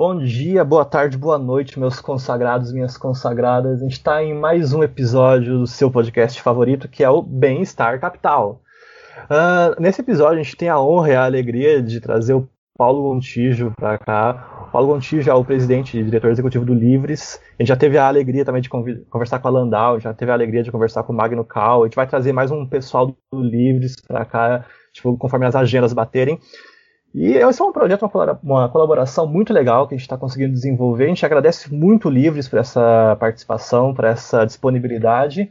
Bom dia, boa tarde, boa noite, meus consagrados, minhas consagradas. A gente está em mais um episódio do seu podcast favorito, que é o Bem-Estar Capital. Uh, nesse episódio, a gente tem a honra e a alegria de trazer o Paulo Gontijo para cá. O Paulo Gontijo é o presidente e diretor executivo do Livres. A gente já teve a alegria também de conversar com a Landau, já teve a alegria de conversar com o Magno Cal. A gente vai trazer mais um pessoal do Livres para cá, tipo, conforme as agendas baterem. E esse é um projeto, uma colaboração muito legal que a gente está conseguindo desenvolver. A gente agradece muito o Livres por essa participação, por essa disponibilidade.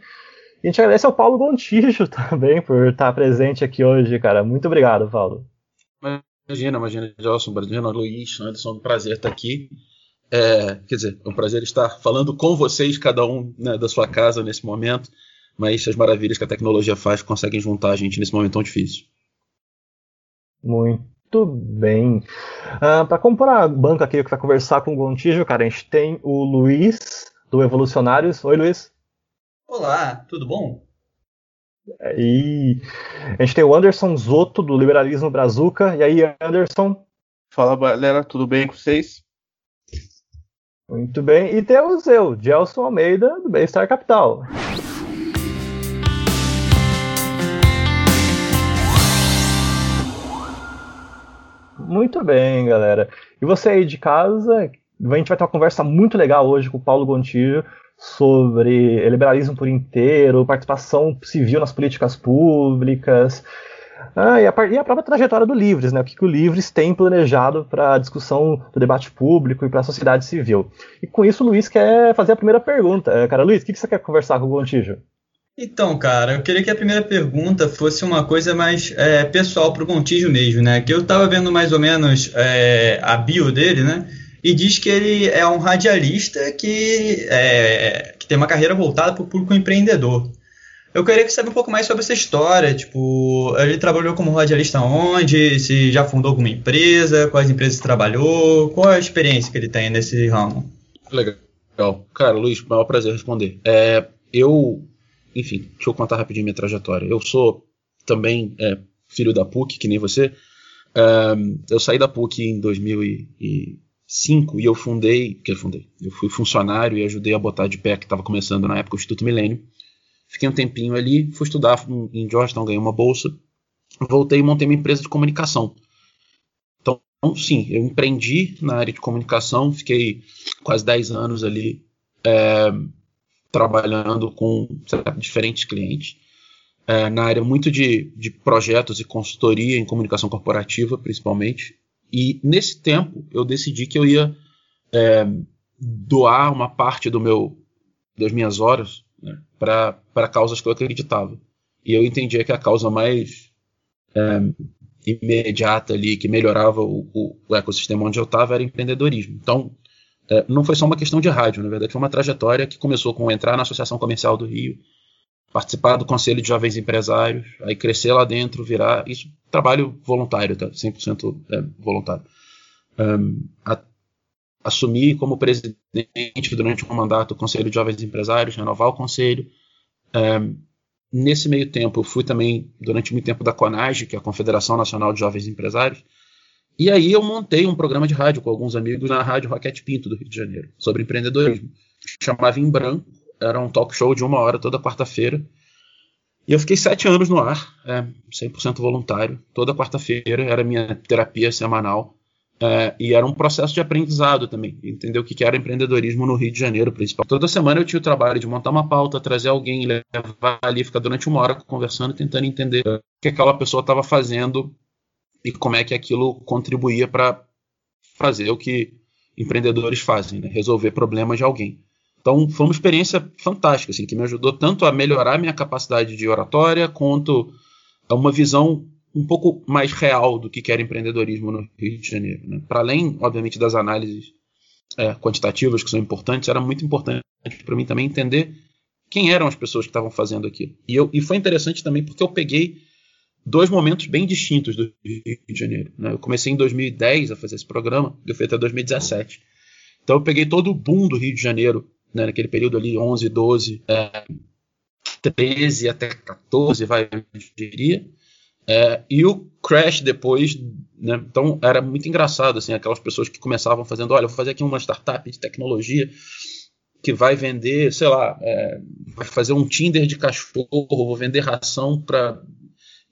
E a gente agradece ao Paulo Gontijo também por estar presente aqui hoje, cara. Muito obrigado, Paulo. Imagina, imagina, Gelson, imagina, Luiz, Anderson, é um prazer estar aqui. É, quer dizer, é um prazer estar falando com vocês, cada um né, da sua casa nesse momento, mas as maravilhas que a tecnologia faz conseguem juntar a gente nesse momento tão difícil. Muito muito bem. Uh, ah, para compor a banca aqui para conversar com o Gontijo, cara, a gente tem o Luiz, do Evolucionários. Oi, Luiz. Olá, tudo bom? E a gente tem o Anderson Zoto, do Liberalismo Brazuca. E aí, Anderson? Fala, galera, tudo bem com vocês? Muito bem. E temos eu, Gelson Almeida, do Bem-Estar Capital. Muito bem, galera. E você aí de casa, a gente vai ter uma conversa muito legal hoje com o Paulo Gontijo sobre liberalismo por inteiro, participação civil nas políticas públicas. Ah, e, a, e, a, própria trajetória do Livres, né? O que, que o Livres tem planejado para a discussão do debate público e para a sociedade civil. E com isso, o Luiz quer fazer a primeira pergunta. É, cara, Luiz, o que, que você quer conversar com o Gontijo? Então, cara, eu queria que a primeira pergunta fosse uma coisa mais é, pessoal para o Gontijo mesmo, né? Que eu estava vendo mais ou menos é, a bio dele, né? E diz que ele é um radialista que, é, que tem uma carreira voltada para o público empreendedor. Eu queria saber um pouco mais sobre essa história, tipo, ele trabalhou como radialista onde, se já fundou alguma empresa, quais empresas trabalhou, qual a experiência que ele tem nesse ramo? Legal. Cara, Luiz, maior prazer responder. É, eu enfim, deixa eu contar rapidinho minha trajetória. Eu sou também é, filho da PUC, que nem você. Um, eu saí da PUC em 2005 e eu fundei, que eu fundei, eu fui funcionário e ajudei a botar de pé, que estava começando na época o Instituto Milênio. Fiquei um tempinho ali, fui estudar em Georgetown, ganhei uma bolsa, voltei e montei uma empresa de comunicação. Então, sim, eu empreendi na área de comunicação, fiquei quase 10 anos ali é, trabalhando com diferentes clientes, é, na área muito de, de projetos e consultoria em comunicação corporativa, principalmente. E nesse tempo eu decidi que eu ia é, doar uma parte do meu das minhas horas né, para causas que eu acreditava. E eu entendia que a causa mais é, imediata ali, que melhorava o, o, o ecossistema onde eu estava, era empreendedorismo. Então, é, não foi só uma questão de rádio, na verdade, foi uma trajetória que começou com entrar na Associação Comercial do Rio, participar do Conselho de Jovens Empresários, aí crescer lá dentro, virar. Isso, trabalho voluntário, tá? 100% é, voluntário. Um, a, assumir como presidente durante um mandato do Conselho de Jovens Empresários, renovar o conselho. Um, nesse meio tempo, eu fui também, durante muito tempo, da CONAGE, que é a Confederação Nacional de Jovens Empresários, e aí eu montei um programa de rádio com alguns amigos na Rádio Roquete Pinto do Rio de Janeiro, sobre empreendedorismo. Chamava Em Branco, era um talk show de uma hora toda quarta-feira. E eu fiquei sete anos no ar, é, 100% voluntário, toda quarta-feira, era minha terapia semanal. É, e era um processo de aprendizado também, entender o que era empreendedorismo no Rio de Janeiro, principal. Toda semana eu tinha o trabalho de montar uma pauta, trazer alguém, levar ali, ficar durante uma hora conversando, tentando entender o que aquela pessoa estava fazendo e como é que aquilo contribuía para fazer o que empreendedores fazem, né? resolver problemas de alguém. Então foi uma experiência fantástica, assim, que me ajudou tanto a melhorar minha capacidade de oratória, quanto a uma visão um pouco mais real do que era empreendedorismo no Rio de Janeiro. Né? Para além, obviamente, das análises é, quantitativas que são importantes, era muito importante para mim também entender quem eram as pessoas que estavam fazendo aquilo. E, eu, e foi interessante também porque eu peguei dois momentos bem distintos do Rio de Janeiro. Né? Eu comecei em 2010 a fazer esse programa, eu fui até 2017. Então eu peguei todo o boom do Rio de Janeiro, né, naquele período ali, 11, 12, é, 13 até 14, vai, eu diria. É, e o crash depois, né? Então era muito engraçado, assim, aquelas pessoas que começavam fazendo, olha, vou fazer aqui uma startup de tecnologia que vai vender, sei lá, é, vai fazer um Tinder de cachorro, vou vender ração para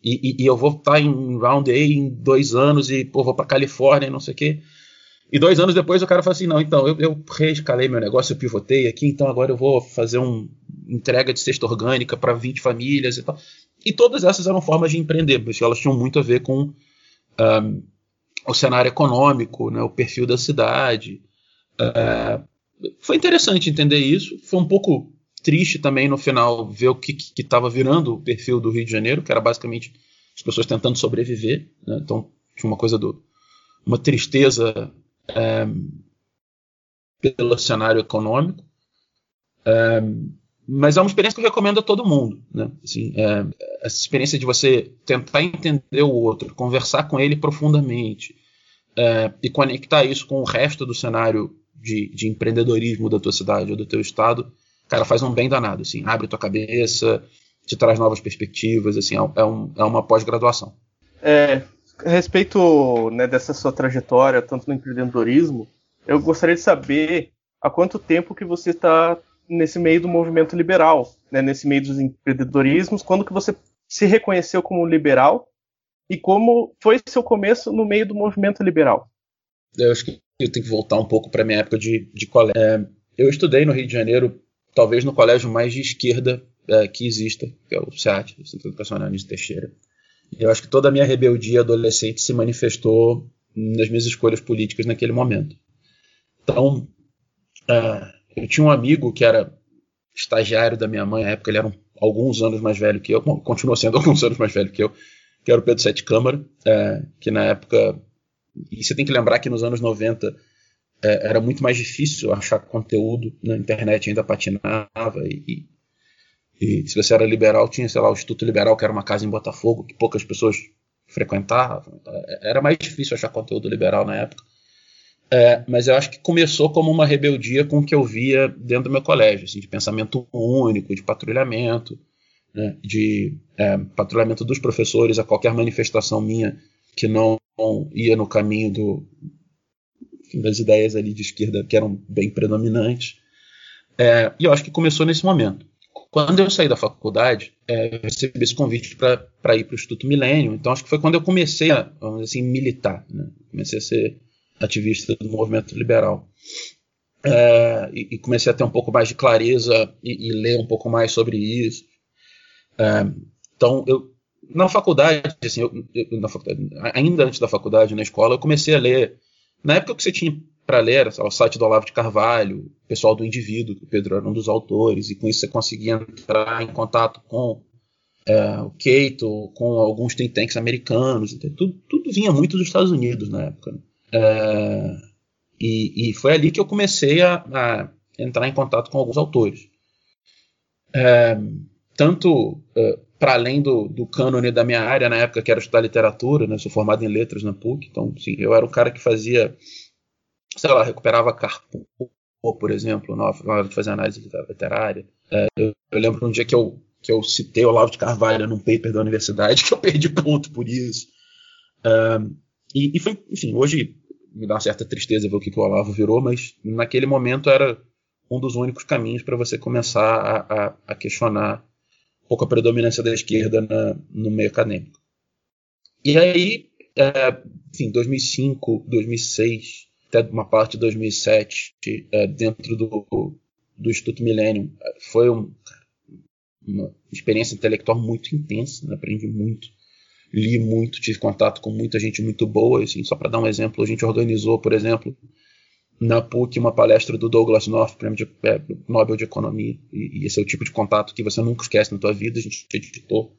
e, e, e, eu vou estar em Round A em dois anos e pô, vou para Califórnia e não sei o quê. E dois anos depois o cara fala assim, não, então eu, eu reescalei meu negócio, eu pivotei aqui, então agora eu vou fazer uma entrega de cesta orgânica para 20 famílias e tal. E todas essas eram formas de empreender, porque elas tinham muito a ver com um, o cenário econômico, né, o perfil da cidade. Uh, foi interessante entender isso. Foi um pouco triste também no final ver o que estava virando o perfil do Rio de Janeiro, que era basicamente as pessoas tentando sobreviver. Né? Então tinha uma coisa do uma tristeza é, pelo cenário econômico. É, mas é uma experiência que eu recomendo a todo mundo. Né? Assim, é, essa experiência de você tentar entender o outro, conversar com ele profundamente é, e conectar isso com o resto do cenário de, de, empreendedorismo da tua cidade ou do teu estado, cara, faz um bem danado. Assim, abre tua cabeça, te traz novas perspectivas. Assim, é, é um, é uma pós-graduação. É, a respeito né, dessa sua trajetória, tanto no empreendedorismo, eu gostaria de saber há quanto tempo que você está nesse meio do movimento liberal, né, nesse meio dos empreendedorismos, quando que você se reconheceu como liberal e como foi seu começo no meio do movimento liberal? Eu acho que eu tenho que voltar um pouco para minha época de, de colégio. É, eu estudei no Rio de Janeiro, talvez no colégio mais de esquerda é, que exista, que é o SEAT, o Centro Educacional de Teixeira. Eu acho que toda a minha rebeldia adolescente se manifestou nas minhas escolhas políticas naquele momento. Então, uh, eu tinha um amigo que era estagiário da minha mãe, na época ele era um, alguns anos mais velho que eu, bom, continua sendo alguns anos mais velho que eu, que era o Pedro Sete Câmara, uh, que na época. E você tem que lembrar que nos anos 90 é, era muito mais difícil achar conteúdo na internet, ainda patinava e, e se você era liberal, tinha, sei lá, o Instituto Liberal, que era uma casa em Botafogo, que poucas pessoas frequentavam. Era mais difícil achar conteúdo liberal na época. É, mas eu acho que começou como uma rebeldia com o que eu via dentro do meu colégio, assim, de pensamento único, de patrulhamento, né, de é, patrulhamento dos professores a qualquer manifestação minha que não ia no caminho do, das ideias ali de esquerda que eram bem predominantes. É, e eu acho que começou nesse momento. Quando eu saí da faculdade, é, eu recebi esse convite para ir para o Instituto Milênio. Então, acho que foi quando eu comecei a, vamos dizer assim, militar. Né? Comecei a ser ativista do movimento liberal. É, e, e, comecei a ter um pouco mais de clareza e, e ler um pouco mais sobre isso. É, então, eu, na faculdade, assim, eu, eu, na faculdade, ainda antes da faculdade, na escola, eu comecei a ler. Na época que você tinha para ler o site do Olavo de Carvalho, pessoal do Indivíduo, que o Pedro era um dos autores, e com isso você conseguia entrar em contato com é, o Cato, com alguns think tanks americanos, tudo, tudo, vinha muito dos Estados Unidos na época. Né? É, e, e, foi ali que eu comecei a, a, entrar em contato com alguns autores. É, tanto é, para além do, do cânone da minha área, na época que era estudar literatura, né, sou formado em letras na PUC, então sim, eu era o cara que fazia sei lá, recuperava Carpo, por exemplo, na hora de fazer análise literária. É, eu, eu, lembro um dia que eu, que eu citei Olavo de Carvalho num paper da universidade, que eu perdi ponto por isso. É, e, e, foi, enfim, hoje me dá uma certa tristeza ver o que, que o Olavo virou, mas naquele momento era um dos únicos caminhos para você começar a, a, a, questionar um pouco a predominância da esquerda na, no meio acadêmico. E aí, é, enfim, 2005, 2006, até uma parte de 2007 é, dentro do, do Instituto Millennium. Foi um, uma experiência intelectual muito intensa, né? aprendi muito, li muito, tive contato com muita gente muito boa. Assim, só para dar um exemplo, a gente organizou, por exemplo, na PUC uma palestra do Douglas North, prêmio de, é, Nobel de Economia, e, e, esse é o tipo de contato que você nunca esquece na tua vida. A gente editou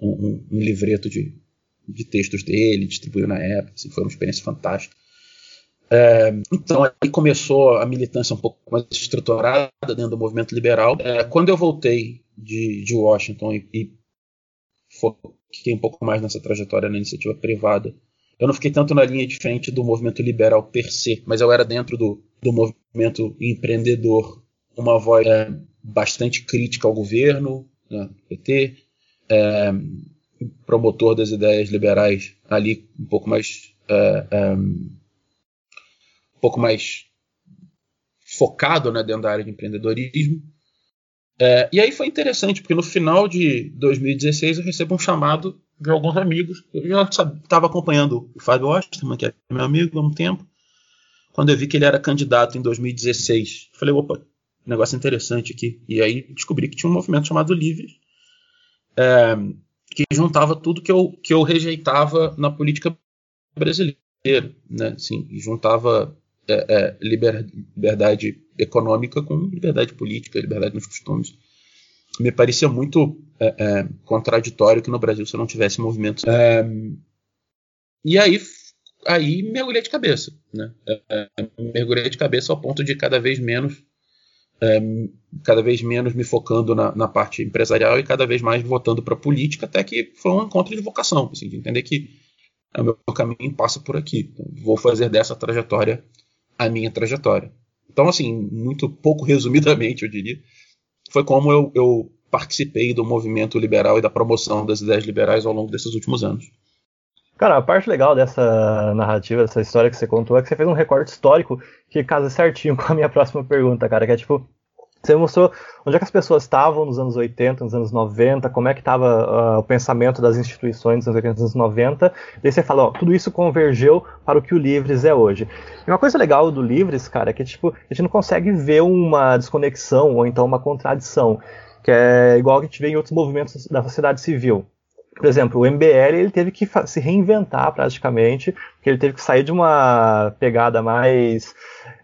um, um, um livreto de, de textos dele, distribuiu na época, assim, foi uma experiência fantástica. É, então, aí começou a militância um pouco mais estruturada dentro do movimento liberal. É, quando eu voltei de, de Washington e, e fiquei um pouco mais nessa trajetória na iniciativa privada, eu não fiquei tanto na linha de frente do movimento liberal per se, mas eu era dentro do, do movimento empreendedor, uma voz é, bastante crítica ao governo, né, PT, é, promotor das ideias liberais ali um pouco mais é, é, um pouco mais focado né, dentro da área de empreendedorismo. É, e aí foi interessante, porque no final de 2016 eu recebo um chamado de alguns amigos. Eu já estava acompanhando o Fábio Osterman, que é meu amigo há um tempo. Quando eu vi que ele era candidato em 2016, falei, opa, negócio interessante aqui. E aí descobri que tinha um movimento chamado Livres, é, que juntava tudo que eu, que eu rejeitava na política brasileira. Né? Assim, juntava é, é, liber, liberdade econômica com liberdade política, liberdade nos costumes. Me parecia muito é, é contraditório que no Brasil você não tivesse movimentos. É, e aí, aí mergulhei de cabeça. Né? É, mergulhei de cabeça ao ponto de cada vez menos cada vez menos me focando na, na, parte empresarial e cada vez mais voltando para política, até que foi um encontro de vocação, assim, de entender que o meu caminho passa por aqui. Então, vou fazer dessa trajetória a minha trajetória. Então, assim, muito pouco resumidamente, eu diria, foi como eu, eu participei do movimento liberal e da promoção das ideias liberais ao longo desses últimos anos. Cara, a parte legal dessa narrativa, dessa história que você contou, é que você fez um recorte histórico que casa certinho com a minha próxima pergunta, cara, que é tipo, você mostrou onde é que as pessoas estavam nos anos 80, nos anos 90, como é que estava uh, o pensamento das instituições nos anos 80 nos anos 90. Daí você fala, tudo isso convergeu para o que o Livres é hoje. E uma coisa legal do Livres, cara, é que tipo, a gente não consegue ver uma desconexão ou então uma contradição, que é igual que a gente vê em outros movimentos da sociedade civil. Por exemplo, o MBL ele teve que se reinventar praticamente, porque ele teve que sair de uma pegada mais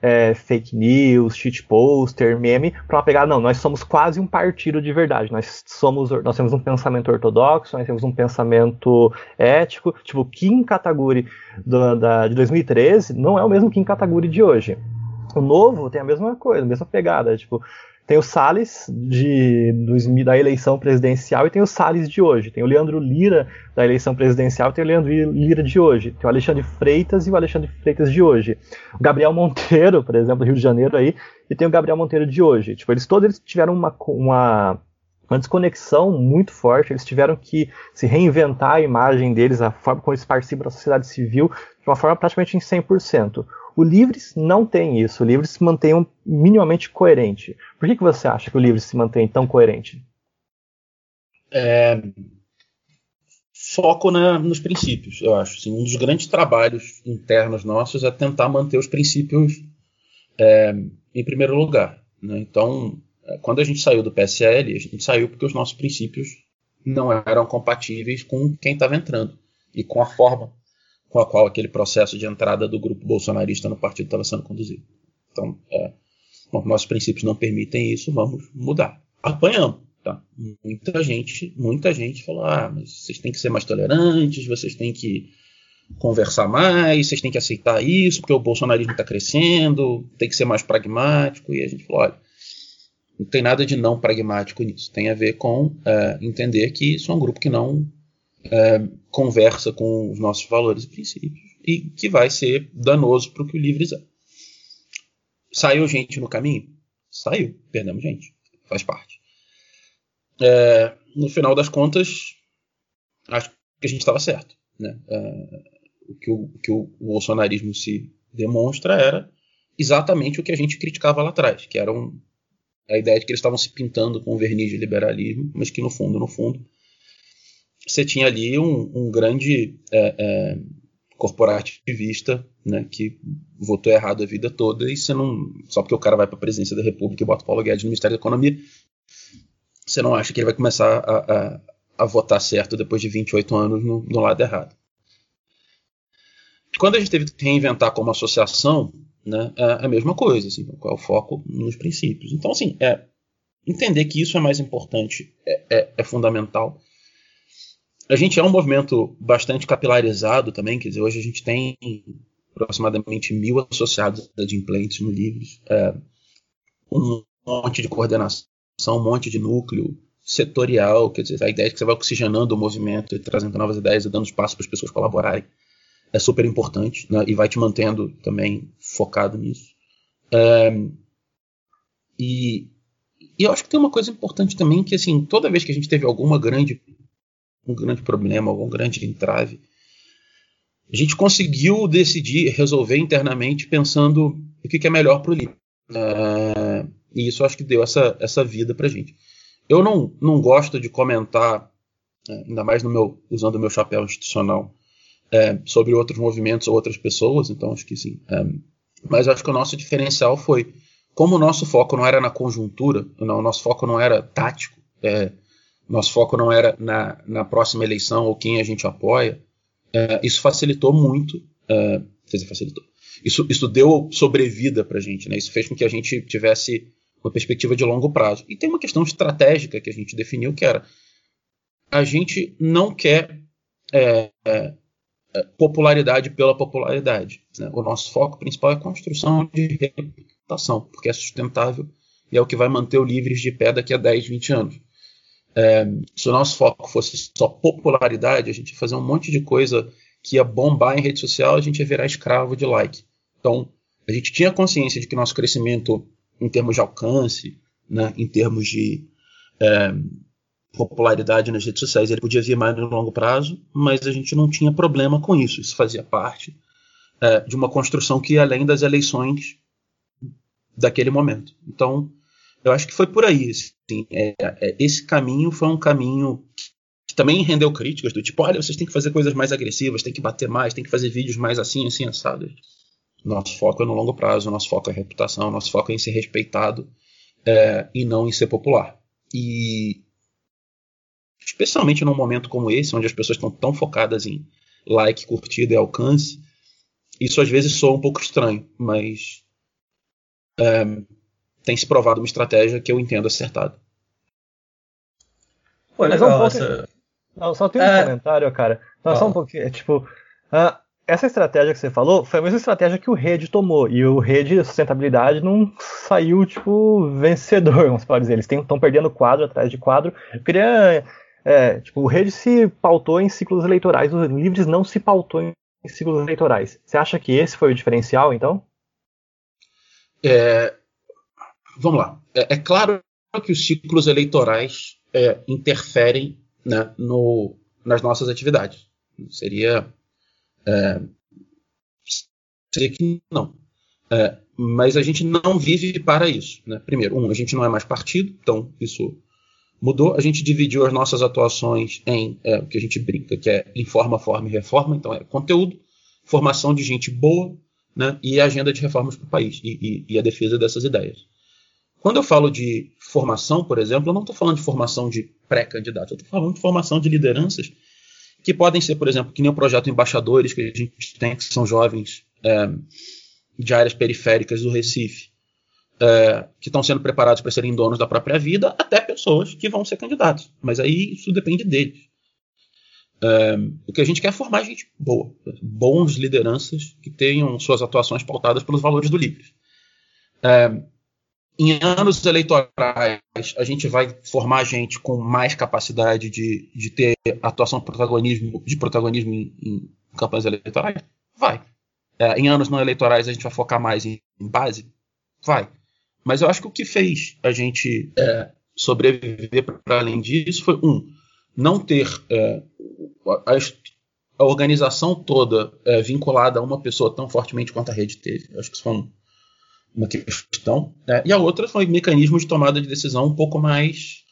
é, fake news, cheat poster, meme, para uma pegada, não, nós somos quase um partido de verdade, nós somos, nós temos um pensamento ortodoxo, nós temos um pensamento ético, tipo, Kim Kataguri do, da, de 2013 não é o mesmo Kim Kataguri de hoje. O novo tem a mesma coisa, a mesma pegada, tipo, tem o Salles de, da eleição presidencial e tem o Salles de hoje. Tem o Leandro Lira da eleição presidencial e tem o Leandro Lira de hoje. Tem o Alexandre Freitas e o Alexandre Freitas de hoje. O Gabriel Monteiro, por exemplo, do Rio de Janeiro aí, e tem o Gabriel Monteiro de hoje. Tipo, eles todos eles tiveram uma, uma, uma desconexão muito forte, eles tiveram que se reinventar a imagem deles, a forma como eles participam da sociedade civil, de uma forma praticamente em 100%. O Livres não tem isso. O Livres se mantém um, minimamente coerente. Por que, que você acha que o Livres se mantém tão coerente? É, foco na, nos princípios, eu acho. Assim, um dos grandes trabalhos internos nossos é tentar manter os princípios é, em primeiro lugar. Né? Então, é, quando a gente saiu do PSL, a gente saiu porque os nossos princípios não eram compatíveis com quem estava entrando e com a forma com a qual aquele processo de entrada do grupo bolsonarista no partido estava sendo conduzido. Então, é, bom, nossos princípios não permitem isso, vamos mudar. Apanhamos. Tá? Muita gente, muita gente falou: ah, mas vocês têm que ser mais tolerantes, vocês têm que conversar mais, vocês têm que aceitar isso, porque o bolsonarismo está crescendo, tem que ser mais pragmático. E a gente falou: olha, não tem nada de não pragmático nisso. Tem a ver com é, entender que isso é um grupo que não é, conversa com os nossos valores e princípios e que vai ser danoso para o que o Livres é. Saiu gente no caminho? Saiu, perdemos gente, faz parte. É, no final das contas, acho que a gente estava certo. Né? É, o, que o, que o bolsonarismo se demonstra era exatamente o que a gente criticava lá atrás, que era um, a ideia de que eles estavam se pintando com o verniz de liberalismo, mas que no fundo, no fundo, você tinha ali um, um grande é, é, corporativista né, que votou errado a vida toda e você não. Só porque o cara vai para a presidência da República e bota Paulo Guedes no Ministério da Economia, você não acha que ele vai começar a, a, a votar certo depois de 28 anos no, no lado errado. Quando a gente teve que reinventar como associação, né, é a mesma coisa, assim, qual é o foco nos princípios. Então, assim, é, entender que isso é mais importante é, é, é fundamental a gente é um movimento bastante capilarizado também, quer dizer, hoje a gente tem aproximadamente mil associados de implantes no Livres, é, um monte de coordenação, um monte de núcleo setorial, quer dizer, a ideia é que você vai oxigenando o movimento e trazendo novas ideias e dando espaço para as pessoas colaborarem é super importante né, e vai te mantendo também focado nisso. É, e, e eu acho que tem uma coisa importante também que assim toda vez que a gente teve alguma grande grande problema, algum grande entrave. A gente conseguiu decidir, resolver internamente, pensando o que, que é melhor para o livro. É, e isso acho que deu essa, essa vida para gente. Eu não, não gosto de comentar, é, ainda mais no meu, usando o meu chapéu institucional, é, sobre outros movimentos ou outras pessoas, então acho que sim. É, mas acho que o nosso diferencial foi, como o nosso foco não era na conjuntura, não, o nosso foco não era tático, é, nosso foco não era na, na próxima eleição ou quem a gente apoia, é, isso facilitou muito, é, quer dizer, facilitou. Isso, isso deu sobrevida para a gente, né? Isso fez com que a gente tivesse uma perspectiva de longo prazo. E tem uma questão estratégica que a gente definiu que era a gente não quer é, é, é popularidade pela popularidade. Né? O nosso foco principal é construção de reputação, porque é sustentável e é o que vai manter o Livres de pé daqui a 10, 20 anos. É, se o nosso foco fosse só popularidade, a gente ia fazer um monte de coisa que ia bombar em rede social, a gente ia virar escravo de like. Então, a gente tinha consciência de que nosso crescimento em termos de alcance, né, em termos de é, popularidade nas redes sociais, ele podia vir mais no longo prazo, mas a gente não tinha problema com isso. Isso fazia parte é, de uma construção que ia além das eleições daquele momento. Então, eu acho que foi por aí. Assim, é, é, esse caminho foi um caminho que também rendeu críticas do tipo, olha, vocês têm que fazer coisas mais agressivas, têm que bater mais, têm que fazer vídeos mais assim, assim, assados. Nosso foco é no longo prazo, nosso foco é reputação, nosso foco é em ser respeitado é, e não em ser popular. E especialmente num momento como esse, onde as pessoas estão tão focadas em like, curtida e alcance, isso às vezes soa um pouco estranho, mas é, tem se provado uma estratégia que eu entendo acertada. Pô, legal, um pouco... essa... Não, só tem um é... comentário, cara. Não, só um pouquinho. É, tipo, uh, essa estratégia que você falou foi a mesma estratégia que o Rede tomou. E o Rede de sustentabilidade não saiu, tipo, vencedor, vamos pode dizer. Eles estão perdendo quadro atrás de quadro. Eu queria. É, tipo, o Rede se pautou em ciclos eleitorais, os Livres não se pautou em ciclos eleitorais. Você acha que esse foi o diferencial, então? É, vamos lá. É, é, claro que os ciclos eleitorais é, interferem né, no, nas nossas atividades. Seria é, seria que não. É, mas a gente não vive para isso. Né? Primeiro, um, a gente não é mais partido, então isso mudou. A gente dividiu as nossas atuações em é, o que a gente brinca, que é informa, forma e reforma. Então é conteúdo, formação de gente boa né? e agenda de reformas para o país e, e, e a defesa dessas ideias. Quando eu falo de formação, por exemplo, eu não estou falando de formação de pré-candidatos, eu estou falando de formação de lideranças que podem ser, por exemplo, que nem o projeto Embaixadores, que a gente tem, que são jovens é, de áreas periféricas do Recife, é, que estão sendo preparados para serem donos da própria vida, até pessoas que vão ser candidatos. Mas aí isso depende deles. É, o que a gente quer é formar gente boa, bons lideranças que tenham suas atuações pautadas pelos valores do livre. Em anos eleitorais, a gente vai formar gente com mais capacidade de, de ter atuação protagonismo, de protagonismo em, em campanhas eleitorais? Vai. É, em anos não eleitorais, a gente vai focar mais em, em, base? Vai. Mas eu acho que o que fez a gente é, sobreviver para além disso foi, um, não ter é, a, a, organização toda é, vinculada a uma pessoa tão fortemente quanto a rede teve. Eu acho que isso foi um uma questão. Né? E a outra foi mecanismos de tomada de decisão um pouco mais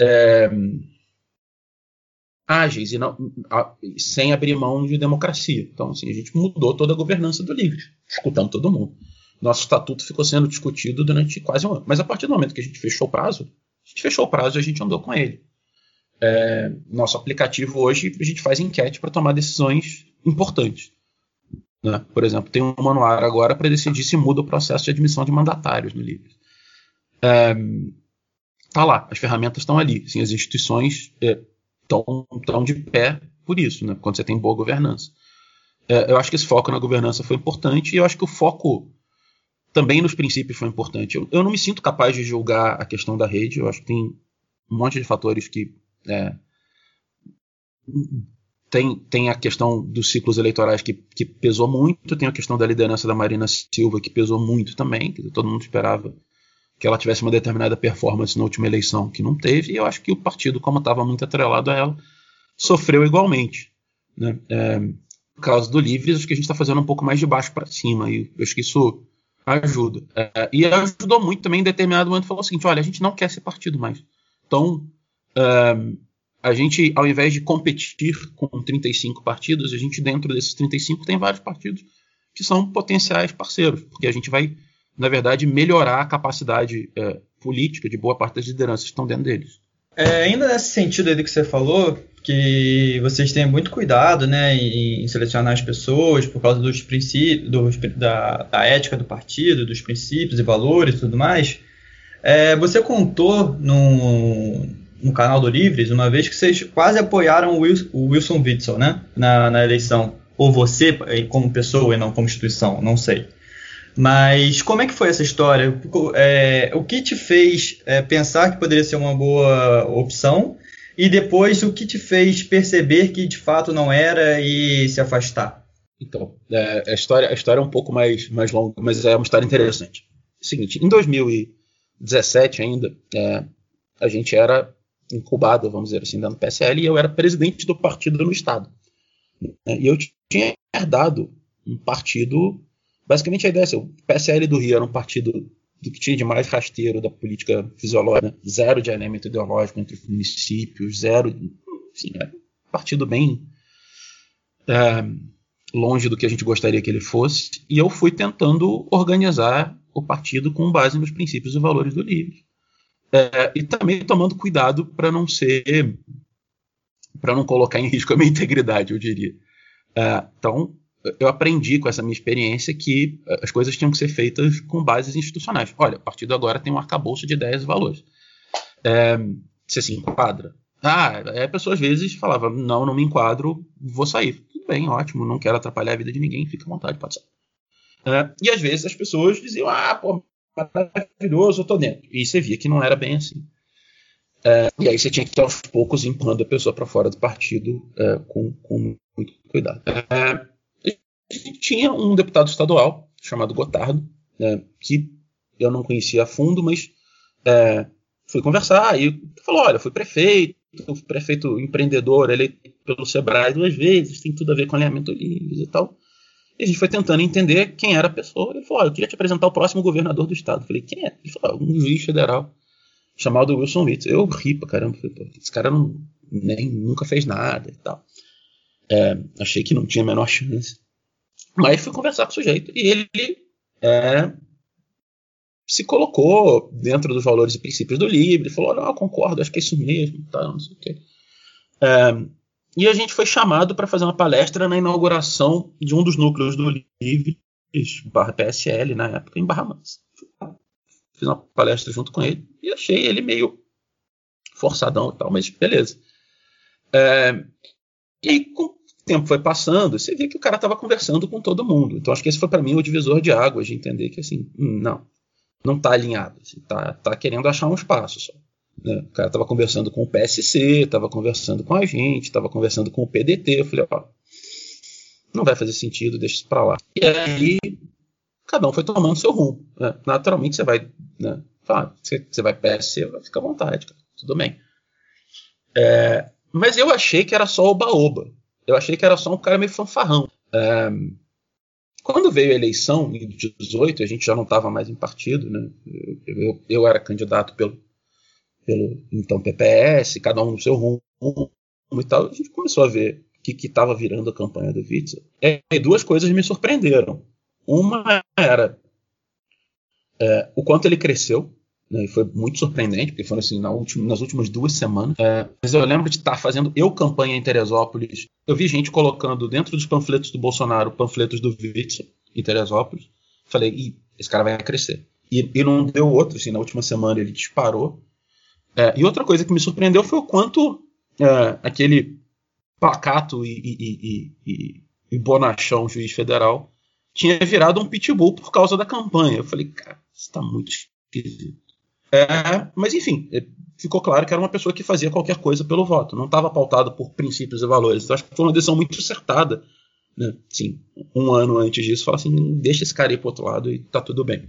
é, ágeis e não, a, sem abrir mão de democracia. Então, assim, a gente mudou toda a governança do livre, escutando todo mundo. Nosso estatuto ficou sendo discutido durante quase um ano. Mas a partir do momento que a gente fechou o prazo, a gente fechou o prazo e a gente andou com ele. É, nosso aplicativo hoje, a gente faz enquete para tomar decisões importantes. Né? Por exemplo, tem um manual agora para decidir se muda o processo de admissão de mandatários no livro. É, tá lá, as ferramentas estão ali. Assim, as instituições estão é, de pé por isso, né? quando você tem boa governança. É, eu acho que esse foco na governança foi importante e eu acho que o foco também nos princípios foi importante. Eu, eu não me sinto capaz de julgar a questão da rede, eu acho que tem um monte de fatores que é, tem, tem a questão dos ciclos eleitorais que, que pesou muito, tem a questão da liderança da Marina Silva que pesou muito também, que todo mundo esperava que ela tivesse uma determinada performance na última eleição que não teve, e eu acho que o partido, como estava muito atrelado a ela, sofreu igualmente. Né? É, no caso do Livres, acho que a gente está fazendo um pouco mais de baixo para cima, e eu acho que isso ajuda. É, e ajudou muito também em determinado momento, falou o seguinte, olha, a gente não quer ser partido mais. Então, é, a gente, ao invés de competir com 35 partidos, a gente dentro desses 35 tem vários partidos que são potenciais parceiros, porque a gente vai, na verdade, melhorar a capacidade é, política de boa parte das lideranças que estão dentro deles. É, ainda nesse sentido aí que você falou, que vocês têm muito cuidado né, em, selecionar as pessoas por causa dos princípios, do, da, da, ética do partido, dos princípios e valores e tudo mais. É, você contou no, no canal do Livres uma vez que vocês quase apoiaram o Wilson, Wilson Witzel né, na, na eleição ou você como pessoa e não como instituição, não sei. Mas como é que foi essa história? É, o que te fez é, pensar que poderia ser uma boa opção? E depois, o que te fez perceber que de fato não era e se afastar? Então, é, a, história, a história é um pouco mais, mais longa, mas é uma história interessante. Seguinte, em 2017 ainda, é, a gente era incubado, vamos dizer assim, dentro do PSL, e eu era presidente do partido no Estado. Né? E eu tinha herdado um partido. Basicamente a ideia é o PSL do Rio era um partido do que tinha de mais rasteiro da política fisiológica, né? zero de elemento ideológico entre os municípios, zero. Enfim, é um partido bem é, longe do que a gente gostaria que ele fosse. E eu fui tentando organizar o partido com base nos princípios e valores do livro. É, e também tomando cuidado para não ser para não colocar em risco a minha integridade, eu diria. Uh, então, eu aprendi com essa minha experiência que as coisas tinham que ser feitas com bases institucionais. Olha, a partir de agora tem um arcabouço de ideias e valores. É, se se enquadra. Ah, é, a pessoa às vezes falava, não, não me enquadro, vou sair. Tudo bem, ótimo, não quero atrapalhar a vida de ninguém, fica à vontade, pode sair. É, e às vezes as pessoas diziam, ah, pô, maravilhoso, eu tô dentro. E você via que não era bem assim. É, e aí você tinha que aos poucos empurrando a pessoa para fora do partido é, com, com, muito cuidado. É, tinha um deputado estadual chamado Gotardo, né, que eu não conhecia a fundo, mas é, fui conversar e falou: olha, fui prefeito, fui prefeito empreendedor eleito pelo Sebrae duas vezes, tem tudo a ver com alinhamento livre e tal. E a gente foi tentando entender quem era a pessoa. Ele falou: eu queria te apresentar o próximo governador do estado. Eu falei: quem é? Ele falou: um juiz federal chamado Wilson Witts. Eu ri pra caramba, falei, esse cara não, nem, nunca fez nada e tal. É, achei que não tinha a menor chance. Mas fui conversar com o sujeito e ele é, se colocou dentro dos valores e princípios do Livre, falou: não, eu concordo, acho que é isso mesmo, tá, não sei o quê. É, e a gente foi chamado para fazer uma palestra na inauguração de um dos núcleos do Livre, barra PSL, na época, em Barra Mansa fiz uma palestra junto com ele e achei ele meio forçadão e tal, mas beleza. É, e aí, com o tempo foi passando, você via que o cara estava conversando com todo mundo. Então acho que esse foi para mim o divisor de águas, de entender que assim, hum, não, não está alinhado, assim, tá, tá querendo achar um espaço só. Né? O cara estava conversando com o PSC, estava conversando com a gente, estava conversando com o PDT. Eu falei, ó, não vai fazer sentido, deixa isso para lá. E aí cada um foi tomando seu rumo. Né? Naturalmente você vai né, você, você vai PSC, fica à vontade, cara, tudo bem. É, mas eu achei que era só oba-oba. Eu achei que era só um cara meio fanfarrão. É, quando veio a eleição, em 2018, a gente já não estava mais em partido, né? Eu, eu, eu, era candidato pelo, pelo então PPS, cada um no seu rumo e tal. A gente começou a ver o que estava virando a campanha do Witzel. E duas coisas me surpreenderam. Uma era é, o quanto ele cresceu, né, e foi muito surpreendente, porque foram assim na última, nas últimas duas semanas. É, mas eu lembro de estar fazendo eu campanha em Teresópolis. Eu vi gente colocando dentro dos panfletos do Bolsonaro panfletos do Witzel em Teresópolis. Falei, esse cara vai crescer. E, e, não deu outro, assim, na última semana ele disparou. É, e outra coisa que me surpreendeu foi o quanto é, aquele pacato e, e, e, e bonachão juiz federal tinha virado um pitbull por causa da campanha. Eu falei, cara, isso tá muito esquisito. É, mas enfim, é, ficou claro que era uma pessoa que fazia qualquer coisa pelo voto, não estava pautado por princípios e valores. Então acho que foi uma decisão muito acertada. Né? Sim, um ano antes disso, falar assim: deixa esse cara ir pro outro lado e tá tudo bem.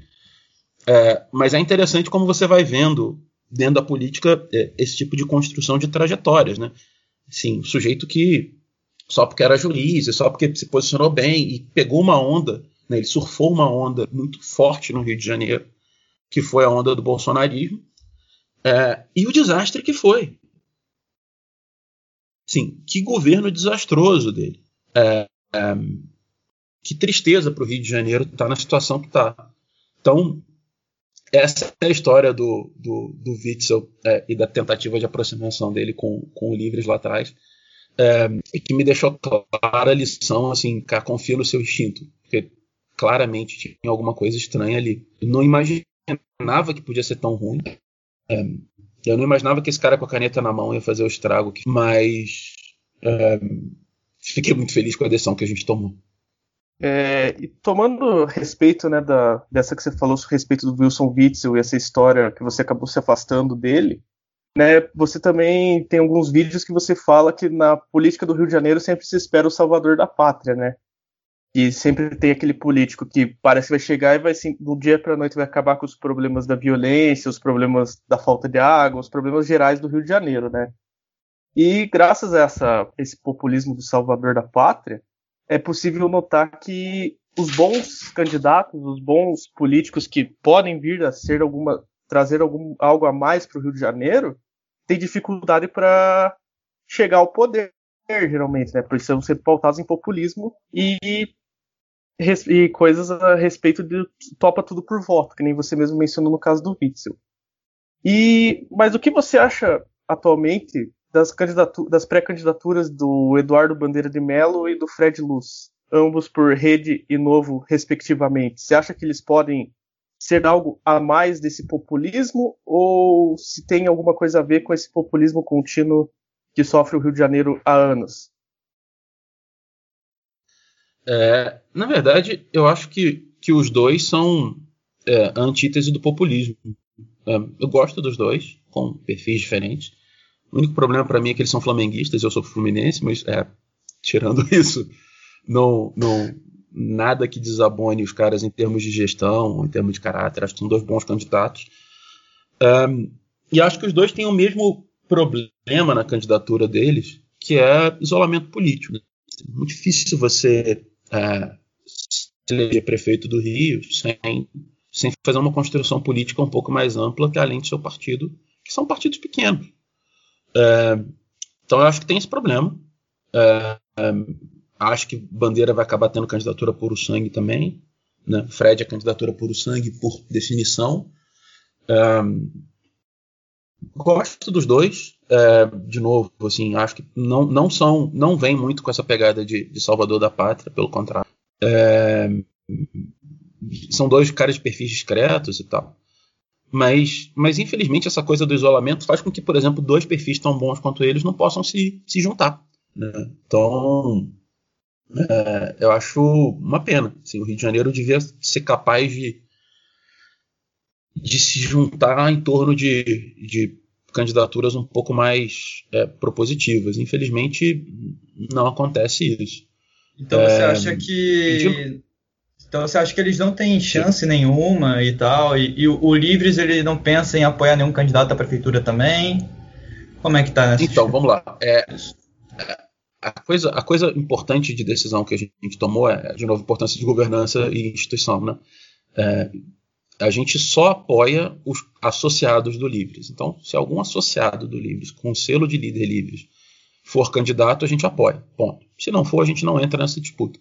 É, mas é interessante como você vai vendo dentro da política é, esse tipo de construção de trajetórias. Né? sim, sujeito que só porque era juiz, só porque se posicionou bem e pegou uma onda, né, ele surfou uma onda muito forte no Rio de Janeiro, que foi a onda do bolsonarismo, é, e o desastre que foi. Sim, que governo desastroso dele. É, é, que tristeza para o Rio de Janeiro estar tá na situação que está. Então, essa é a história do, do, do Witzel é, e da tentativa de aproximação dele com, com o Livres lá atrás, é, que me deixou clara a lição, assim, cara, confia no seu instinto, porque claramente tinha alguma coisa estranha ali. Eu não imaginava que podia ser tão ruim. É, eu não imaginava que esse cara com a caneta na mão ia fazer o estrago, mas é, fiquei muito feliz com a decisão que a gente tomou. É, e tomando respeito né, da, dessa que você falou a respeito do Wilson Witzel e essa história que você acabou se afastando dele, né, você também tem alguns vídeos que você fala que na política do Rio de Janeiro sempre se espera o salvador da pátria, né? E sempre tem aquele político que parece que vai chegar e vai assim, do dia para a noite vai acabar com os problemas da violência, os problemas da falta de água, os problemas gerais do Rio de Janeiro, né? E graças a essa, esse populismo do salvador da pátria, é possível notar que os bons candidatos, os bons políticos que podem vir a ser alguma trazer algum, algo a mais para o Rio de Janeiro, têm dificuldade para chegar ao poder, geralmente, né? Por isso são sempre pautados em populismo e, e coisas a respeito de topa tudo por voto, que nem você mesmo mencionou no caso do Witzel. E, mas o que você acha atualmente das, das pré-candidaturas do Eduardo Bandeira de Mello e do Fred Luz, ambos por Rede e Novo, respectivamente. Você acha que eles podem ser algo a mais desse populismo ou se tem alguma coisa a ver com esse populismo contínuo que sofre o Rio de Janeiro há anos? É, na verdade, eu acho que, que os dois são é, a antítese do populismo. É, eu gosto dos dois, com perfis diferentes. O único problema para mim é que eles são flamenguistas, eu sou fluminense, mas é, tirando isso, não, não nada que desabone os caras em termos de gestão, em termos de caráter. Acho que são dois bons candidatos. Um, e acho que os dois têm o mesmo problema na candidatura deles, que é isolamento político. É muito difícil você é, se eleger prefeito do Rio sem, sem fazer uma construção política um pouco mais ampla que além do seu partido, que são partidos pequenos. É, então eu acho que tem esse problema. É, é, acho que Bandeira vai acabar tendo candidatura puro sangue também. Né? Fred é candidatura puro sangue por definição. Gosto dos dois. De novo, assim, acho que não, não são, não vem muito com essa pegada de, de Salvador da Pátria, pelo contrário. São dois caras de perfis discretos e tal. Mas, mas infelizmente essa coisa do isolamento faz com que, por exemplo, dois perfis tão bons quanto eles não possam se, se juntar. Né? Então, é, eu acho uma pena. Assim, o Rio de Janeiro devia ser capaz de, de se juntar em torno de, de candidaturas um pouco mais é, propositivas. Infelizmente, não acontece isso. Então você é, acha que. Então você acha que eles não têm chance nenhuma e tal? E, e o, o, Livres ele não pensa em apoiar nenhum candidato à prefeitura também? Como é que tá nessa Então, vamos lá. É, a, coisa, a coisa importante de decisão que a gente tomou é, de novo, importância de governança e instituição, né? É, a gente só apoia os associados do Livres. Então, se algum associado do Livres, com selo de líder Livres, for candidato, a gente apoia. Ponto. Se não for, a gente não entra nessa disputa.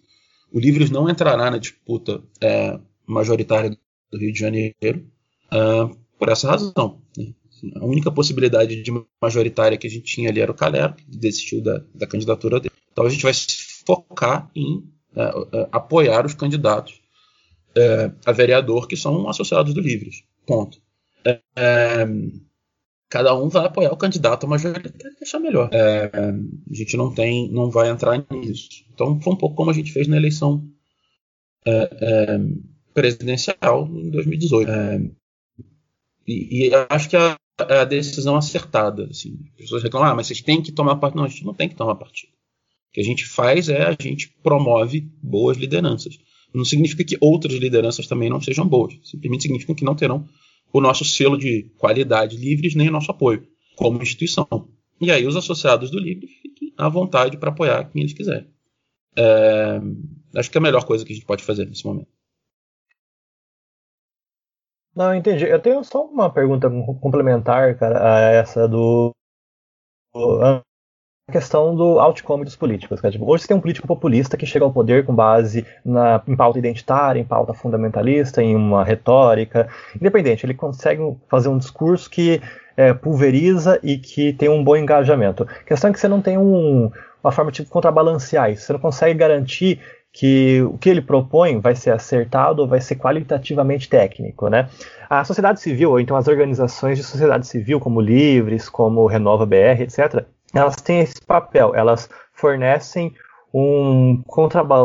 O Livres não entrará na disputa é, majoritária do Rio de Janeiro uh, por essa razão. Né? A única possibilidade de majoritária que a gente tinha ali era o Calero, que desistiu da, da candidatura dele. Então a gente vai se focar em uh, uh, apoiar os candidatos a vereador que são associados do Livres. Ponto. Cada um vai apoiar o candidato majoritário que achar melhor. a gente não tem, não vai entrar nisso. Então foi um pouco como a gente fez na eleição é, é, presidencial em 2018. É, e, e, acho que a, a decisão acertada. Assim, as pessoas reclamam, ah, mas vocês têm que tomar partido. Não, a gente não tem que tomar partido. O que a gente faz é a gente promove boas lideranças. Não significa que outras lideranças também não sejam boas. Simplesmente significa que não terão o nosso selo de qualidade livres nem o nosso apoio como instituição. E aí os associados do Livre à vontade para apoiar quem eles quiserem. É, acho que é a melhor coisa que a gente pode fazer nesse momento. Não, entendi. Eu tenho só uma pergunta complementar, cara, a essa do. A questão do outcome dos políticos. Cara. Tipo, hoje você tem um político populista que chega ao poder com base na, em pauta identitária, em pauta fundamentalista, em uma retórica. Independente, ele consegue fazer um discurso que é, pulveriza e que tem um bom engajamento. A questão é que você não tem um, uma forma de contrabalancear isso. Você não consegue garantir que o que ele propõe vai ser acertado ou vai ser qualitativamente técnico, né? A sociedade civil, ou então as organizações de sociedade civil, como Livres, como Renova BR, etc., elas têm esse papel, elas fornecem um,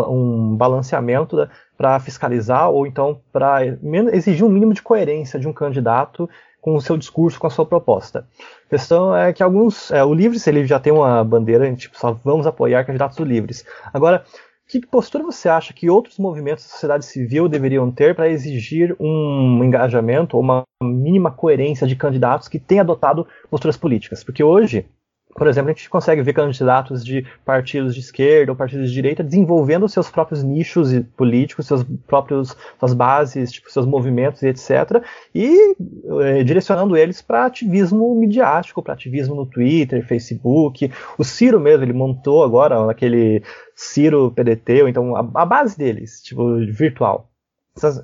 um balanceamento para fiscalizar ou então para exigir um mínimo de coerência de um candidato com o seu discurso, com a sua proposta. A questão é que alguns, é, o Livres ele já tem uma bandeira, tipo, só vamos apoiar candidatos do Livres. Agora, que postura você acha que outros movimentos da sociedade civil deveriam ter para exigir um engajamento ou uma mínima coerência de candidatos que tenham adotado posturas políticas? Porque hoje por exemplo, a gente consegue ver candidatos de partidos de esquerda ou partidos de direita desenvolvendo seus próprios nichos políticos, seus próprios suas bases, tipo, seus movimentos e etc. E é, direcionando eles para ativismo midiático, para ativismo no Twitter, Facebook. O Ciro mesmo, ele montou agora aquele Ciro PDT, ou então a, a base deles, tipo, virtual.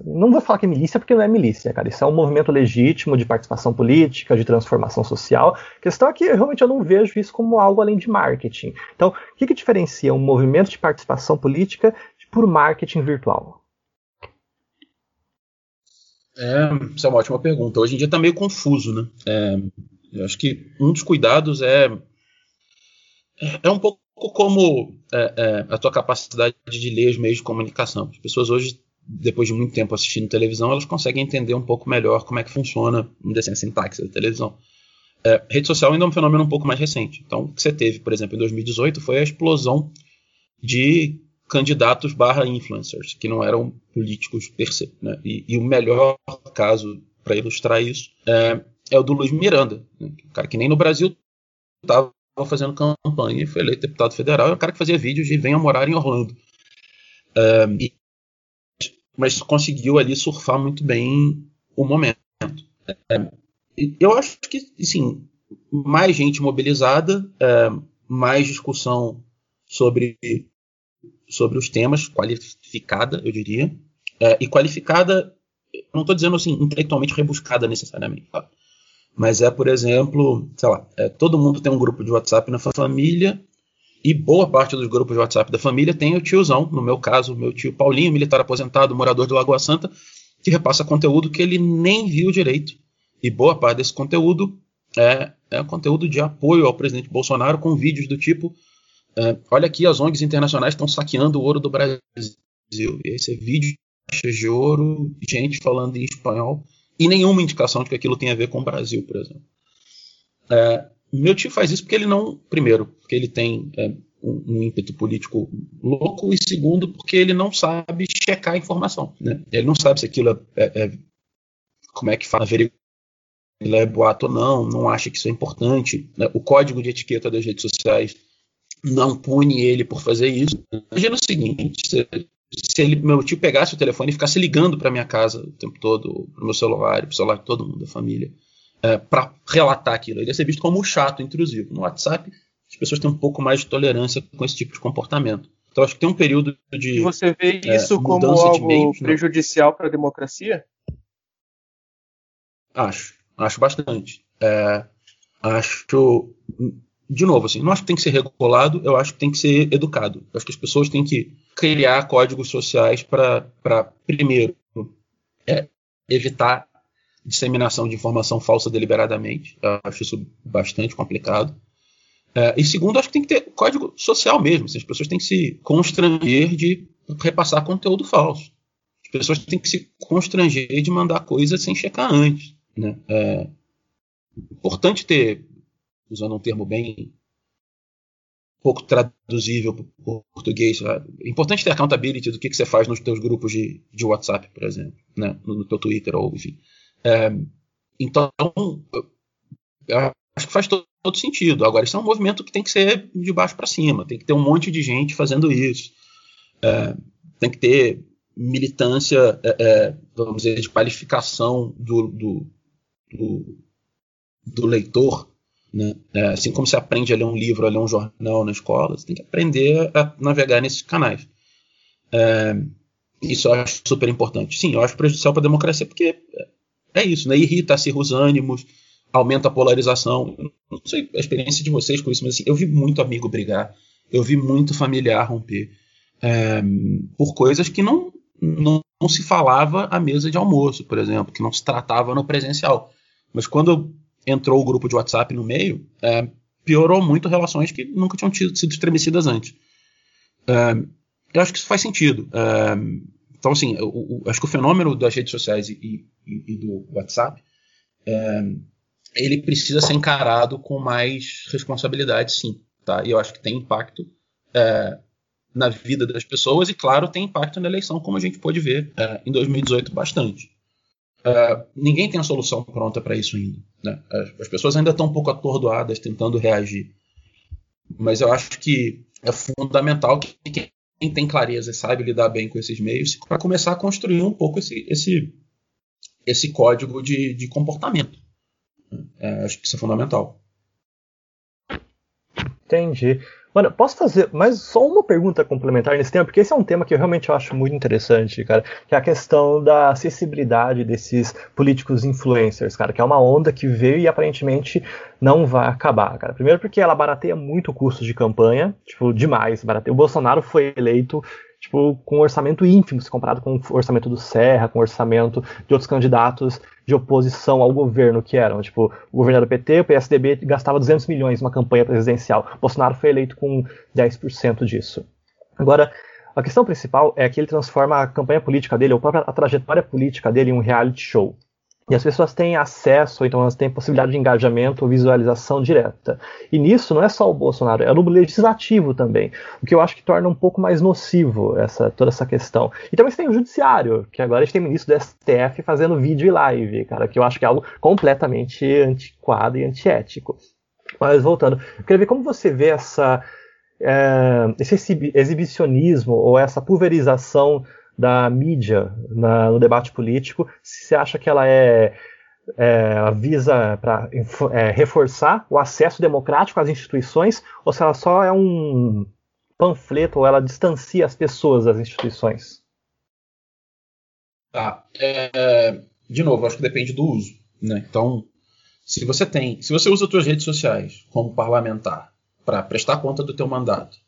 Não vou falar que é milícia porque não é milícia, cara. Isso é um movimento legítimo de participação política, de transformação social. A questão é que realmente eu não vejo isso como algo além de marketing. Então, o que, que diferencia um movimento de participação política por marketing virtual? É, essa é uma ótima pergunta. Hoje em dia está meio confuso, né? É, acho que um dos cuidados é, é um pouco como é, é, a tua capacidade de ler os meios de comunicação. As pessoas hoje depois de muito tempo assistindo televisão, elas conseguem entender um pouco melhor como é que funciona assim, a sintaxe da televisão. É, rede social ainda é um fenômeno um pouco mais recente. Então, o que você teve, por exemplo, em 2018 foi a explosão de candidatos barra influencers, que não eram políticos per se. Né? E, e, o melhor caso para ilustrar isso é, é, o do Luiz Miranda, né? um cara que nem no Brasil estava fazendo campanha e foi eleito deputado federal, é um cara que fazia vídeos de venha morar em Orlando. É, e mas conseguiu ali surfar muito bem o momento. É, eu acho que, sim, mais gente mobilizada, é, mais discussão sobre, sobre os temas, qualificada, eu diria. É, e qualificada, não estou dizendo assim, intelectualmente rebuscada necessariamente, tá? mas é, por exemplo, sei lá, é, todo mundo tem um grupo de WhatsApp na família e boa parte dos grupos de WhatsApp da família tem o tiozão, no meu caso, meu tio Paulinho, militar aposentado, morador do Lagoa Santa, que repassa conteúdo que ele nem viu direito. E boa parte desse conteúdo é, é conteúdo de apoio ao presidente Bolsonaro, com vídeos do tipo: é, olha aqui, as ONGs internacionais estão saqueando o ouro do Brasil. E esse é vídeo de ouro, gente falando em espanhol, e nenhuma indicação de que aquilo tem a ver com o Brasil, por exemplo. É, meu tio faz isso porque ele não, primeiro, porque ele tem é, um, um, ímpeto político louco, e segundo, porque ele não sabe checar a informação. Né? Ele não sabe se aquilo é, é, é como é que fala, ele é boato ou não, não acha que isso é importante. Né? O código de etiqueta das redes sociais não pune ele por fazer isso. Imagina o seguinte: se, se ele, meu tio pegasse o telefone e ficasse ligando para minha casa o tempo todo, para o meu celular, para o celular de todo mundo da família, é, para relatar aquilo. Ele ia ser visto como chato, intrusivo. No WhatsApp, as pessoas têm um pouco mais de tolerância com esse tipo de comportamento. Então, acho que tem um período de. E você vê é, isso como algo meios, né? prejudicial para a democracia? Acho, acho bastante. É, acho. De novo, assim, não acho que tem que ser regulado, eu acho que tem que ser educado. Eu acho que as pessoas têm que criar códigos sociais para, primeiro, é, evitar disseminação de informação falsa deliberadamente. Eu acho isso bastante complicado. É, e segundo, acho que tem que ter código social mesmo. Assim, as pessoas têm que se constranger de repassar conteúdo falso. As pessoas têm que se constranger de mandar coisas sem checar antes. Né? É importante ter, usando um termo bem pouco traduzível para português, é importante ter accountability do que, que você faz nos teus grupos de, de WhatsApp, por exemplo, né? no, no teu Twitter ou enfim. É, então, acho que faz todo outro sentido. Agora, isso é um movimento que tem que ser de baixo para cima, tem que ter um monte de gente fazendo isso. É, tem que ter militância, é, vamos dizer, de qualificação do, do, do, do leitor. Né? Assim como você aprende a ler um livro, a ler um jornal na escola, você tem que aprender a navegar nesses canais. É, isso eu acho super importante. Sim, eu acho prejudicial para a democracia, porque é isso, né? irrita, acirra os ânimos, aumenta a polarização. Não sei a experiência de vocês com isso, mas assim, eu vi muito amigo brigar, eu vi muito familiar romper é, por coisas que não, não, não, se falava à mesa de almoço, por exemplo, que não se tratava no presencial. Mas quando entrou o grupo de WhatsApp no meio, é, piorou muito relações que nunca tinham tido, sido estremecidas antes. É, eu acho que isso faz sentido. É, então, assim, eu, eu, acho que o fenômeno das redes sociais e, e, e do WhatsApp é, ele precisa ser encarado com mais responsabilidade, sim. Tá? E eu acho que tem impacto é, na vida das pessoas e, claro, tem impacto na eleição, como a gente pôde ver é, em 2018 bastante. É, ninguém tem a solução pronta para isso ainda. Né? As, as, pessoas ainda estão um pouco atordoadas tentando reagir. Mas eu acho que é fundamental que quem tem clareza e sabe lidar bem com esses meios para começar a construir um pouco esse, esse, esse código de, de comportamento. É, acho que isso é fundamental. Entendi. Mano, posso fazer mais só uma pergunta complementar nesse tema, porque esse é um tema que eu realmente acho muito interessante, cara, que é a questão da acessibilidade desses políticos influencers, cara, que é uma onda que veio e aparentemente não vai acabar, cara. Primeiro porque ela barateia muito o custo de campanha, tipo, demais, barateia. O Bolsonaro foi eleito tipo, com um orçamento ínfimo se comparado com o orçamento do Serra, com o orçamento de outros candidatos de oposição ao governo que eram, tipo, o governo do PT, o PSDB gastava 200 milhões numa campanha presidencial. Bolsonaro foi eleito com 10% disso. Agora, a questão principal é que ele transforma a campanha política dele, ou a trajetória política dele em um reality show. E as pessoas têm acesso, então elas têm possibilidade de engajamento ou visualização direta. E nisso não é só o Bolsonaro, é no legislativo também, o que eu acho que torna um pouco mais nocivo essa, toda essa questão. E também você tem o judiciário, que agora a gente tem o ministro do STF fazendo vídeo e live, cara, que eu acho que é algo completamente antiquado e antiético. Mas voltando, eu queria ver como você vê essa, é, esse exibicionismo ou essa pulverização da mídia na, no debate político, se você acha que ela é, é visa para é, reforçar o acesso democrático às instituições, ou se ela só é um panfleto ou ela distancia as pessoas das instituições? Tá. É, de novo, acho que depende do uso. Né? Então, se você tem, se você usa suas redes sociais como parlamentar para prestar conta do teu mandato,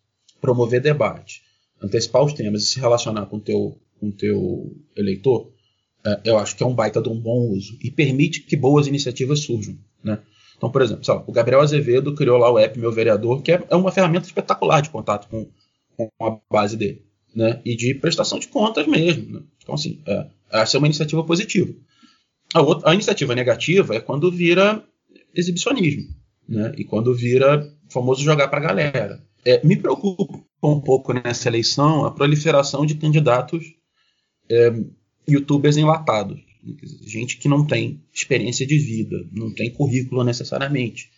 promover debate, antecipar os temas e se relacionar com o teu, com teu eleitor, é, eu acho que é um baita de um bom uso e permite que boas iniciativas surjam. Né? Então, por exemplo, o Gabriel Azevedo criou lá o app Meu Vereador, que é, é uma ferramenta espetacular de contato com, com a base dele. Né? E de prestação de contas mesmo. Né? Então, assim, é, essa é uma iniciativa positiva. A, outra, a iniciativa negativa é quando vira exibicionismo. Né? E quando vira famoso jogar para a galera. É, me preocupa um pouco nessa eleição a proliferação de candidatos é, youtubers enlatados. Gente que não tem experiência de vida, não tem currículo necessariamente,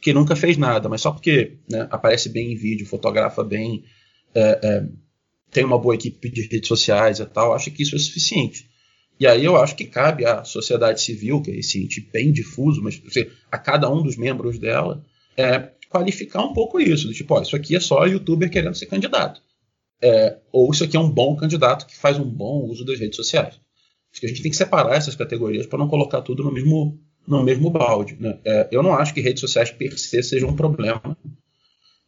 que nunca fez nada, mas só porque né, aparece bem em vídeo, fotografa bem, é, é, tem uma boa equipe de redes sociais e tal, acho que isso é suficiente. E aí eu acho que cabe à sociedade civil, que é esse ente bem difuso, mas a cada um dos membros dela, é, qualificar um pouco isso. Tipo, ó, isso aqui é só youtuber querendo ser candidato. É, ou isso aqui é um bom candidato que faz um bom uso das redes sociais. Acho que a gente tem que separar essas categorias para não colocar tudo no mesmo, no mesmo balde. Né? É, eu não acho que redes sociais per se sejam um problema.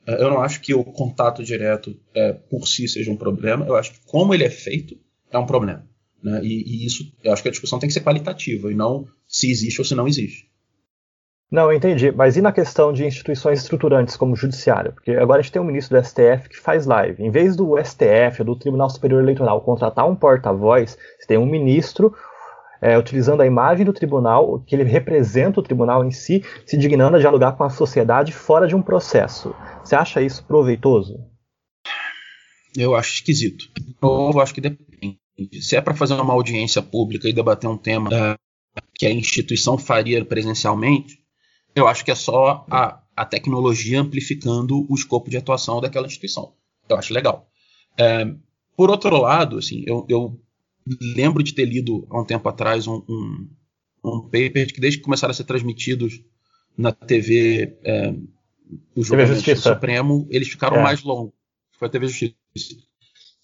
É, eu não acho que o contato direto é, por si seja um problema. Eu acho que como ele é feito é um problema. Né? E, e, isso, eu acho que a discussão tem que ser qualitativa e não se existe ou se não existe. Não, entendi. Mas e na questão de instituições estruturantes como o judiciário? Porque agora a gente tem um ministro do STF que faz live. Em vez do STF do Tribunal Superior Eleitoral contratar um porta-voz, você tem um ministro é, utilizando a imagem do tribunal, que ele representa o tribunal em si, se dignando a dialogar com a sociedade fora de um processo. Você acha isso proveitoso? Eu acho esquisito. Eu acho que depende. Se é para fazer uma audiência pública e debater um tema uh, que a instituição faria presencialmente, eu acho que é só a, a tecnologia amplificando o escopo de atuação daquela instituição. Eu acho legal. É, por outro lado, assim, eu, eu, lembro de ter lido há um tempo atrás um, um, um paper de que desde que começaram a ser transmitidos na TV é, os julgamentos do Supremo, eles ficaram é. mais longos. Foi a TV Justiça.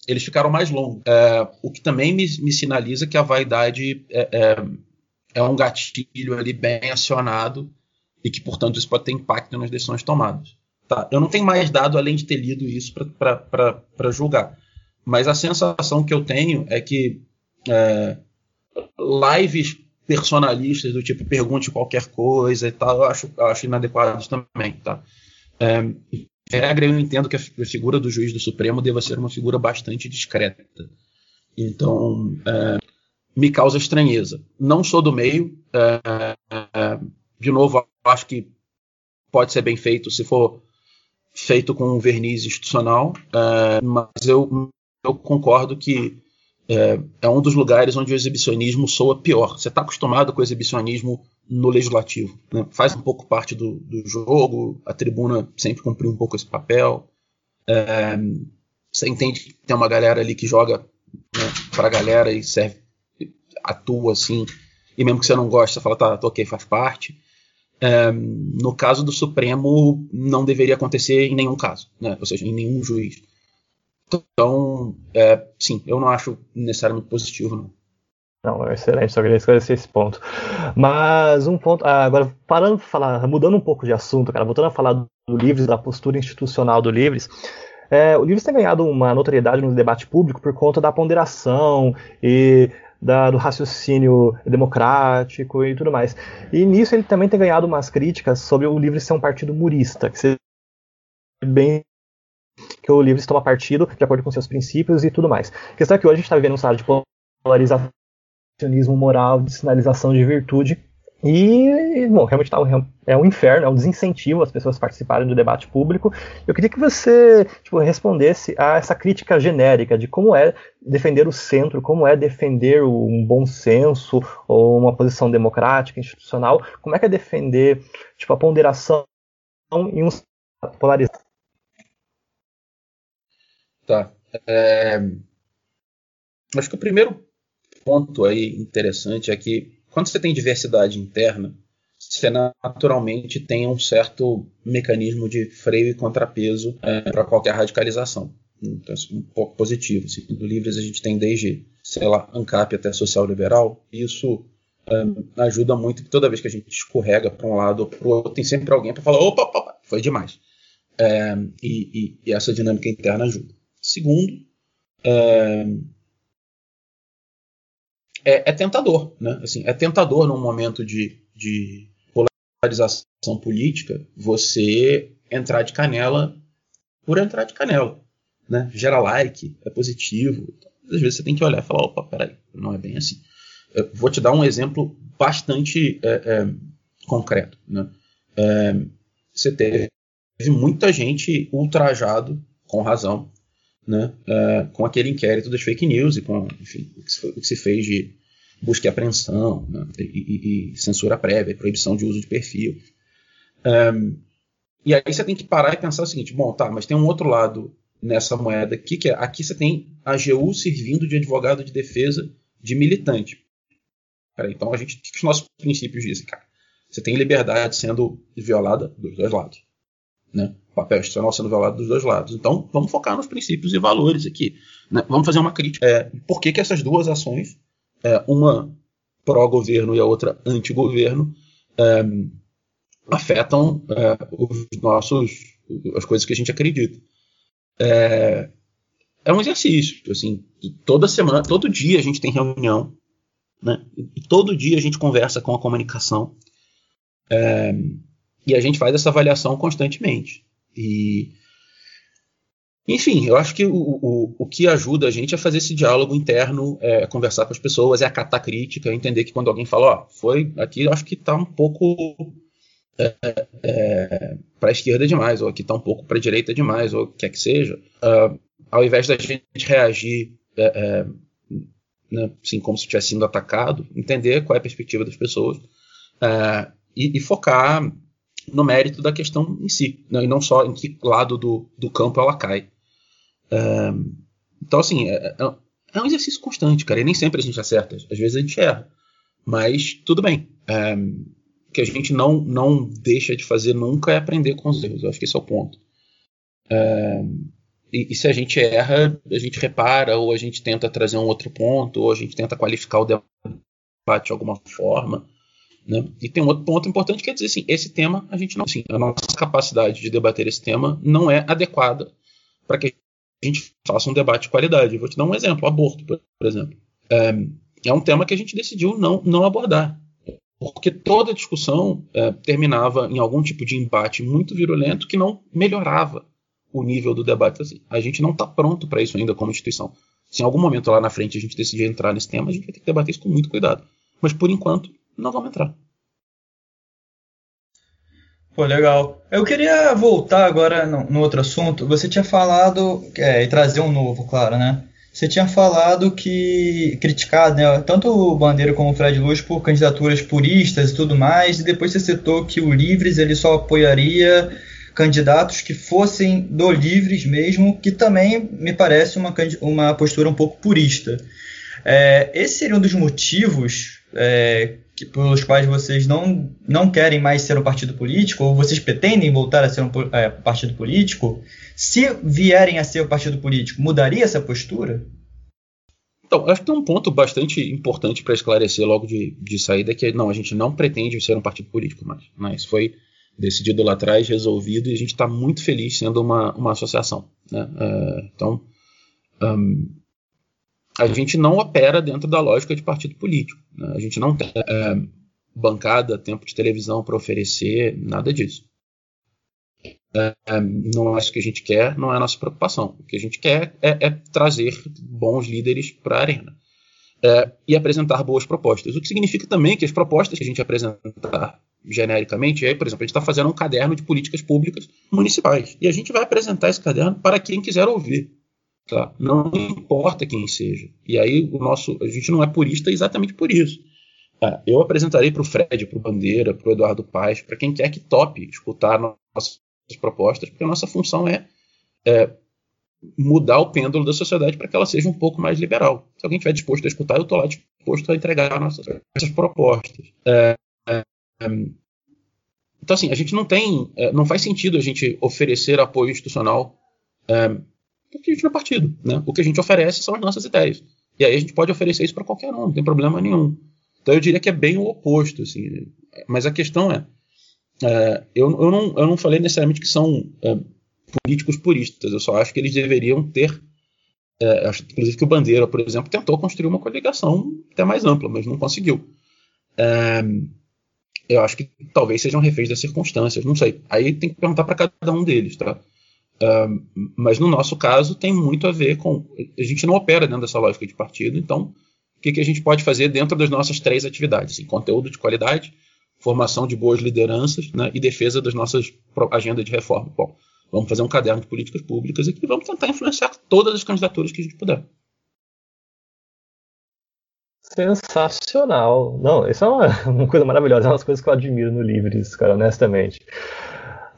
Eles ficaram mais longos. É, o que também me, me, sinaliza que a vaidade é, é, é um gatilho ali bem acionado e que, portanto, isso pode ter impacto nas decisões tomadas. Tá, eu não tenho mais dado além de ter lido isso para julgar. Mas a sensação que eu tenho é que é, lives personalistas do tipo pergunte qualquer coisa e tal, eu acho, eu acho inadequados também. Tá? É, regra, eu entendo que a figura do juiz do Supremo deva ser uma figura bastante discreta. Então, é, me causa estranheza. Não sou do meio. É, é, de novo, acho que pode ser bem feito se for feito com um verniz institucional, é, mas eu, eu concordo que é, é, um dos lugares onde o exibicionismo soa pior. Você está acostumado com o exibicionismo no legislativo. Né? Faz um pouco parte do, do, jogo, a tribuna sempre cumpriu um pouco esse papel. É, você entende que tem uma galera ali que joga né, para a galera e serve, atua assim, e mesmo que você não goste, você fala, tá, tô ok, faz parte. No caso do Supremo, não deveria acontecer em nenhum caso, né? ou seja, em nenhum juiz. Então, é, sim, eu não acho necessariamente positivo. Não. Não, excelente, só queria esclarecer esse ponto. Mas um ponto, ah, agora parando de falar, mudando um pouco de assunto, cara, voltando a falar do Livres, da postura institucional do Livres, é, o Livres tem ganhado uma notoriedade no debate público por conta da ponderação e da, do raciocínio democrático e tudo mais. E nisso ele também tem ganhado umas críticas sobre o Livre ser um partido murista, que seja bem que o Livre toma partido de acordo com seus princípios e tudo mais. A questão é que hoje a gente está vivendo um estado de polarização moral, de sinalização de virtude, e, bom, realmente tá, é um inferno, é um desincentivo as pessoas participarem do debate público. Eu queria que você tipo, respondesse a essa crítica genérica de como é defender o centro, como é defender um bom senso ou uma posição democrática, institucional, como é que é defender tipo, a ponderação em um polarizado. Tá. É... Acho que o primeiro ponto aí interessante é que quando você tem diversidade interna, você naturalmente tem um certo mecanismo de freio e contrapeso é, para qualquer radicalização. Então, é um pouco positivo. Assim. Livres a gente tem desde, sei lá, ANCAP até social liberal. Isso é, ajuda muito, toda vez que a gente escorrega para um lado ou para o outro, tem sempre alguém para falar: opa, opa, foi demais. É, e, e, e, essa dinâmica interna ajuda. Segundo, é, é, é, tentador, né? Assim, é tentador num momento de, de polarização política você entrar de canela por entrar de canela, né? Gera like, é positivo. Às vezes você tem que olhar e falar, opa, peraí, não é bem assim. Eu vou te dar um exemplo bastante é, é, concreto, né? É, você teve muita gente ultrajado, com razão, né, uh, com aquele inquérito das fake news e com enfim, o, que se, fez de busca e apreensão né, e, e, e, censura prévia, proibição de uso de perfil. Um, e aí você tem que parar e pensar o seguinte: bom, tá, mas tem um outro lado nessa moeda aqui, que é aqui você tem a AGU servindo de advogado de defesa de militante. Peraí, então a gente, o que os nossos princípios dizem, cara? Você tem liberdade sendo violada dos dois lados. Né? O papel institucional sendo violado dos dois lados. Então, vamos focar nos princípios e valores aqui. Né? Vamos fazer uma crítica. É, por que, que essas duas ações, é, uma pró-governo e a outra anti-governo, é, afetam é, os nossos, as coisas que a gente acredita? É, é um exercício. Assim, toda semana, todo dia a gente tem reunião, né? e todo dia a gente conversa com a comunicação. É, e a gente faz essa avaliação constantemente. E, enfim, eu acho que o, o, o que ajuda a gente a fazer esse diálogo interno, é conversar com as pessoas, é acatar crítica, é entender que quando alguém fala, ó, foi aqui, eu acho que está um pouco é, é, para a esquerda demais, ou aqui está um pouco para a direita demais, ou o que quer que seja, uh, ao invés da gente reagir é, é, né, assim, como se tivesse sido atacado, entender qual é a perspectiva das pessoas uh, e, e, focar no mérito da questão em si, né, e não só em que lado do, do campo ela cai. Então, assim, é, é, é, um exercício constante, cara, e nem sempre a gente acerta, às vezes a gente erra, mas tudo bem. O que a gente não, não deixa de fazer nunca é aprender com os erros, eu acho que esse é o ponto. E, e, se a gente erra, a gente repara, ou a gente tenta trazer um outro ponto, ou a gente tenta qualificar o debate de alguma forma. Né? E tem um outro ponto importante que é dizer assim, esse tema a gente não, assim, a nossa capacidade de debater esse tema não é adequada para que a gente faça um debate de qualidade. vou te dar um exemplo, aborto, por exemplo. É, é um tema que a gente decidiu não, não abordar, porque toda discussão é, terminava em algum tipo de embate muito virulento que não melhorava o nível do debate. Assim, a gente não está pronto para isso ainda como instituição. Se em algum momento lá na frente a gente decidir entrar nesse tema, a gente vai ter que debater isso com muito cuidado. Mas por enquanto, não vamos entrar. Pô, legal. Eu queria voltar agora no, no outro assunto. Você tinha falado, é, e trazer um novo, claro, né? Você tinha falado que criticado, né, tanto o Bandeira como o Fred Luz por candidaturas puristas e tudo mais, e depois você citou que o Livres ele só apoiaria candidatos que fossem do Livres mesmo, que também me parece uma, uma postura um pouco purista. É, esse seria um dos motivos é, que, pelos quais vocês não, não querem mais ser um partido político, ou vocês pretendem voltar a ser um é, partido político, se vierem a ser um partido político, mudaria essa postura? Então, acho que tem um ponto bastante importante para esclarecer logo de, de saída, que é, não, a gente não pretende ser um partido político mais. Né? Isso foi decidido lá atrás, resolvido, e a gente está muito feliz sendo uma, uma associação. Né? É, então, um, a gente não opera dentro da lógica de partido político. Né? A gente não tem é, bancada, tempo de televisão para oferecer, nada disso. É, não é isso que a gente quer, não é a nossa preocupação. O que a gente quer é, é trazer bons líderes para a arena é, e apresentar boas propostas. O que significa também que as propostas que a gente apresentar genericamente, aí, por exemplo, a gente está fazendo um caderno de políticas públicas municipais e a gente vai apresentar esse caderno para quem quiser ouvir. Tá? Não importa quem seja. E aí o nosso, a gente não é purista exatamente por isso. Tá? Eu apresentarei para o Fred, para o Bandeira, para o Eduardo Paes, para quem quer que tope escutar nossas propostas, porque a nossa função é, é mudar o pêndulo da sociedade para que ela seja um pouco mais liberal. Se alguém estiver disposto a escutar, eu estou lá disposto a entregar nossas, nossas propostas. É, é, então, assim, a gente não tem. É, não faz sentido a gente oferecer apoio institucional porque a gente é partido. Né? O que a gente oferece são as nossas ideias. E aí a gente pode oferecer isso para qualquer um, não tem problema nenhum. Então eu diria que é bem o oposto. Assim. Mas a questão é, é eu, eu, não, eu não falei necessariamente que são é, políticos puristas, eu só acho que eles deveriam ter. É, acho, inclusive que o Bandeira, por exemplo, tentou construir uma coligação até mais ampla, mas não conseguiu. É, eu acho que talvez sejam reféns das circunstâncias, não sei. Aí tem que perguntar para cada um deles, tá? Mas no nosso caso tem muito a ver com. A gente não opera dentro dessa lógica de partido, então o que, que a gente pode fazer dentro das nossas três atividades? Assim, conteúdo de qualidade, formação de boas lideranças né, e defesa das nossas agendas de reforma. Bom, vamos fazer um caderno de políticas públicas aqui e vamos tentar influenciar todas as candidaturas que a gente puder. Sensacional. Não, isso é uma, uma coisa maravilhosa, é uma das coisas que eu admiro no Livres, cara, honestamente.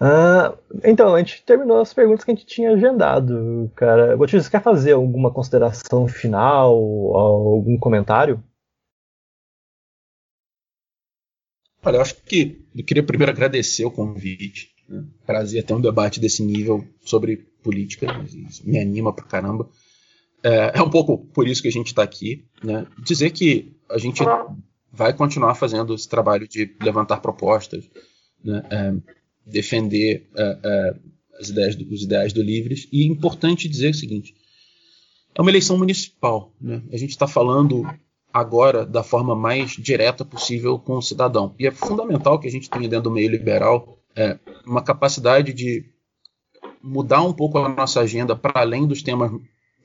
Uh, então, a gente terminou as perguntas que a gente tinha agendado, cara. Gotinho, você quer fazer alguma consideração final, algum comentário? Olha, eu acho que eu queria primeiro agradecer o convite. Né? Prazer ter um debate desse nível sobre política, isso me anima pra caramba. É, é um pouco por isso que a gente está aqui. Né? Dizer que a gente vai continuar fazendo esse trabalho de levantar propostas, né? é, defender uh, uh, as ideias do, os ideais do Livres. E é importante dizer o seguinte: é uma eleição municipal. Né? A gente está falando agora da forma mais direta possível com o cidadão. E é fundamental que a gente tenha dentro do meio liberal é, uma capacidade de mudar um pouco a nossa agenda para além dos temas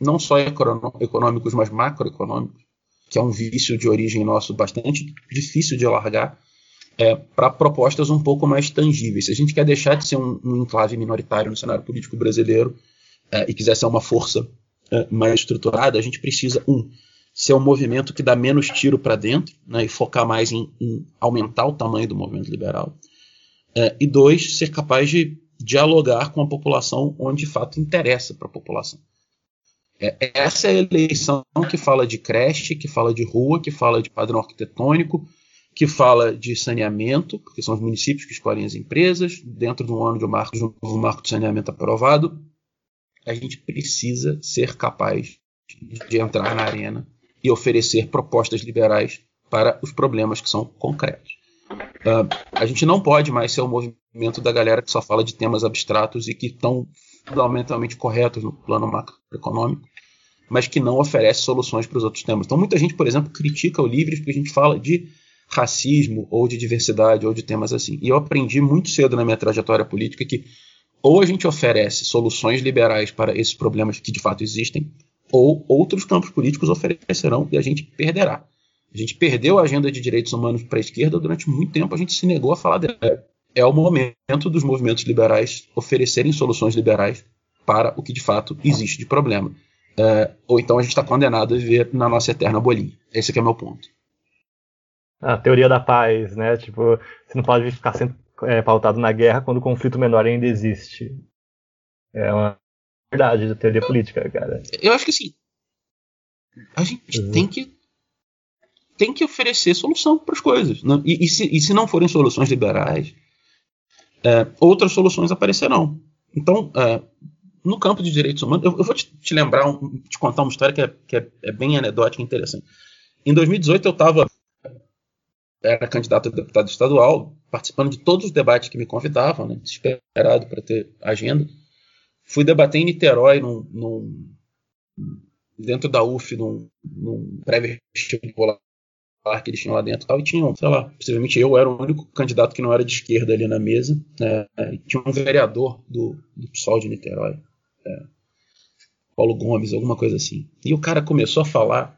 não só econômicos, mas macroeconômicos, que é um vício de origem nosso bastante difícil de largar, é, para propostas um pouco mais tangíveis. Se a gente quer deixar de ser um, um enclave minoritário no cenário político brasileiro é, e quiser ser uma força é, mais estruturada, a gente precisa, um, ser um movimento que dá menos tiro para dentro né, e focar mais em, em, aumentar o tamanho do movimento liberal. É, e dois, ser capaz de dialogar com a população onde de fato interessa para a população. É, essa é a eleição que fala de creche, que fala de rua, que fala de padrão arquitetônico, que fala de saneamento, porque são os municípios que escolhem as empresas, dentro de um ano de um marco, de um novo marco de saneamento aprovado. A gente precisa ser capaz de entrar na arena e oferecer propostas liberais para os problemas que são concretos. Uh, a gente não pode mais ser o movimento da galera que só fala de temas abstratos e que estão fundamentalmente corretos no plano macroeconômico, mas que não oferece soluções para os outros temas. Então, muita gente, por exemplo, critica o Livres porque a gente fala de racismo ou de diversidade ou de temas assim. E eu aprendi muito cedo na minha trajetória política que ou a gente oferece soluções liberais para esses problemas que de fato existem, ou outros campos políticos oferecerão e a gente perderá. A gente perdeu a agenda de direitos humanos para a esquerda durante muito tempo, a gente se negou a falar dela. É o momento dos movimentos liberais oferecerem soluções liberais para o que de fato existe de problema. É, ou então a gente está condenado a viver na nossa eterna bolinha. Esse é o meu ponto. A teoria da paz, né? Tipo, você não pode ficar sempre é, pautado na guerra quando o conflito menor ainda existe. É uma verdade da teoria política, cara. Eu acho que sim. A gente uhum. tem que tem que oferecer solução para as coisas. Né? E, e, se, e, se, não forem soluções liberais, é, outras soluções aparecerão. Então, é, no campo de direitos humanos, eu, eu vou te, te lembrar, um, te contar uma história que é, que é, é bem anedótica e interessante. Em 2018, eu estava era candidato a deputado estadual, participando de todos os debates que me convidavam, né, desesperado para ter agenda. Fui debater em Niterói, num, num, dentro da UF, num, num pré-vestibular que eles tinham lá dentro tal, e sei lá, possivelmente eu era o único candidato que não era de esquerda ali na mesa, né, e tinha um vereador do, do PSOL de Niterói, é, Paulo Gomes, alguma coisa assim. E o cara começou a falar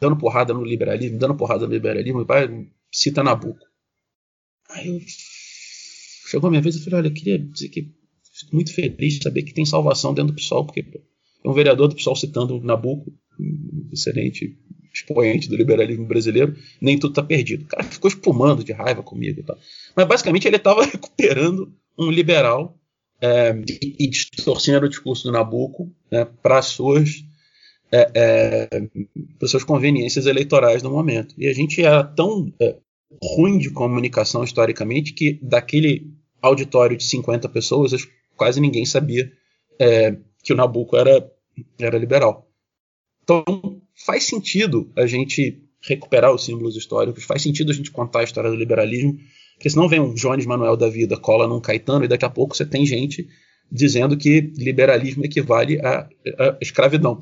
dando porrada no liberalismo, dando porrada no liberalismo, e pai cita Nabucco. Aí eu. Chegou a minha vez e falei: olha, eu queria dizer que fico muito feliz de saber que tem salvação dentro do PSOL, porque é um vereador do PSOL citando Nabucco, um excelente expoente do liberalismo brasileiro, nem tudo está perdido. O cara ficou espumando de raiva comigo e tal. Mas basicamente ele estava recuperando um liberal é, e, distorcendo o discurso do Nabucco né, para as suas é, é, para suas conveniências eleitorais no momento. E a gente era tão é, ruim de comunicação historicamente que daquele auditório de 50 pessoas, quase ninguém sabia é, que o Nabucco era, era liberal. Então faz sentido a gente recuperar os símbolos históricos, faz sentido a gente contar a história do liberalismo, porque senão vem um Jones Manuel da vida, cola num Caetano, e daqui a pouco você tem gente dizendo que liberalismo equivale à, à escravidão.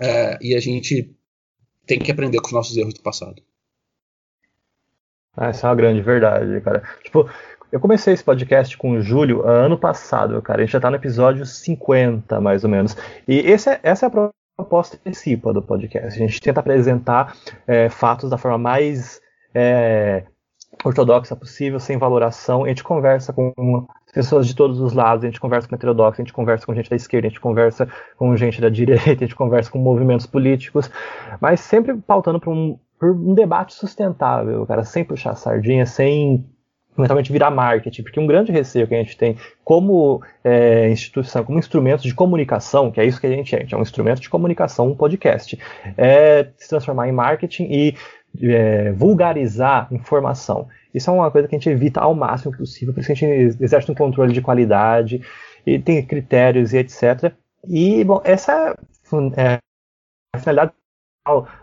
É, e a gente tem que aprender com os nossos erros do passado. Ah, essa é uma grande verdade, cara. Tipo, eu comecei esse podcast com o Júlio ano passado, cara. A gente já tá no episódio 50, mais ou menos. E é, essa é a proposta principal do podcast. A gente tenta apresentar é, fatos da forma mais é, ortodoxa possível, sem valoração. A gente conversa com pessoas de todos os lados, a gente conversa com heterodoxo, a gente conversa com gente da esquerda, a gente conversa com gente da direita, a gente conversa com movimentos políticos, mas sempre pautando por um, um debate sustentável, cara, sem puxar sardinha, sem eventualmente virar marketing, porque um grande receio que a gente tem como é, instituição, como instrumento de comunicação, que é isso que a gente é, a gente é um instrumento de comunicação, um podcast, é se transformar em marketing e é, vulgarizar informação. Isso é uma coisa que a gente evita ao máximo possível, por isso que a gente exerce um controle de qualidade e tem critérios e etc. E, bom, essa é a finalidade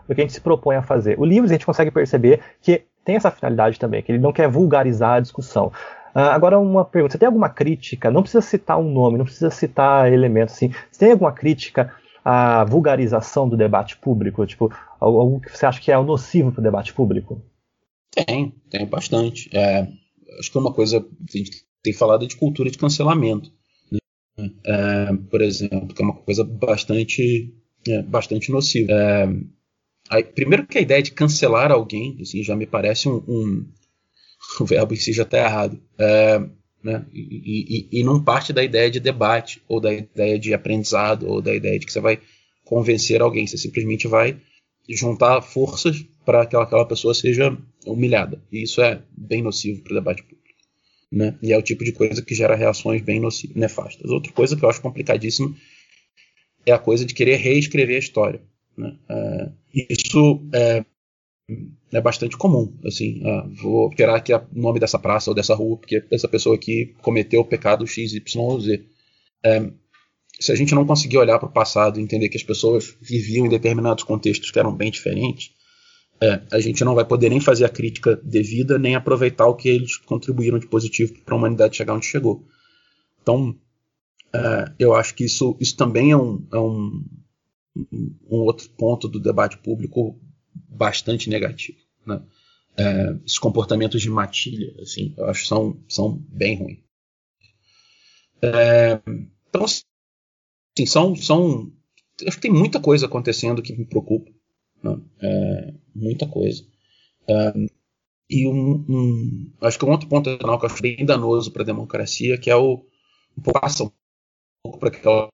do que a gente se propõe a fazer. O livro a gente consegue perceber que tem essa finalidade também, que ele não quer vulgarizar a discussão. Uh, agora, uma pergunta: você tem alguma crítica? Não precisa citar um nome, não precisa citar elementos assim. Você tem alguma crítica à vulgarização do debate público? Tipo, algo que você acha que é nocivo para o debate público? Tem, tem bastante. É, acho que é uma coisa que a gente tem falado de cultura de cancelamento. Né? É, por exemplo, que é uma coisa bastante, é, bastante nociva. É, aí, primeiro que a ideia de cancelar alguém assim, já me parece um, um o verbo em si já está errado. É, né? E, e, e, não parte da ideia de debate, ou da ideia de aprendizado, ou da ideia de que você vai convencer alguém. Você simplesmente vai juntar forças para que aquela pessoa seja humilhada. E isso é bem nocivo para o debate público. Né? E é o tipo de coisa que gera reações bem nefastas. Outra coisa que eu acho complicadíssima é a coisa de querer reescrever a história. Né? É, isso é, é, bastante comum. Assim, é, vou tirar aqui o nome dessa praça ou dessa rua, porque essa pessoa aqui cometeu o pecado X, Y ou Z. É, se a gente não conseguir olhar para o passado e entender que as pessoas viviam em determinados contextos que eram bem diferentes, é, a gente não vai poder nem fazer a crítica devida, nem aproveitar o que eles contribuíram de positivo para a humanidade chegar onde chegou. Então, é, eu acho que isso, isso também é, um, é um, um, outro ponto do debate público bastante negativo. Né? É, esses comportamentos de matilha, assim, eu acho que são, são bem ruins. É, então, assim, são, são, acho que tem muita coisa acontecendo que me preocupa. Né? É, muita coisa. É, e um, um, acho que um outro ponto que eu acho bem danoso para a democracia, que é o passa um pouco para aquela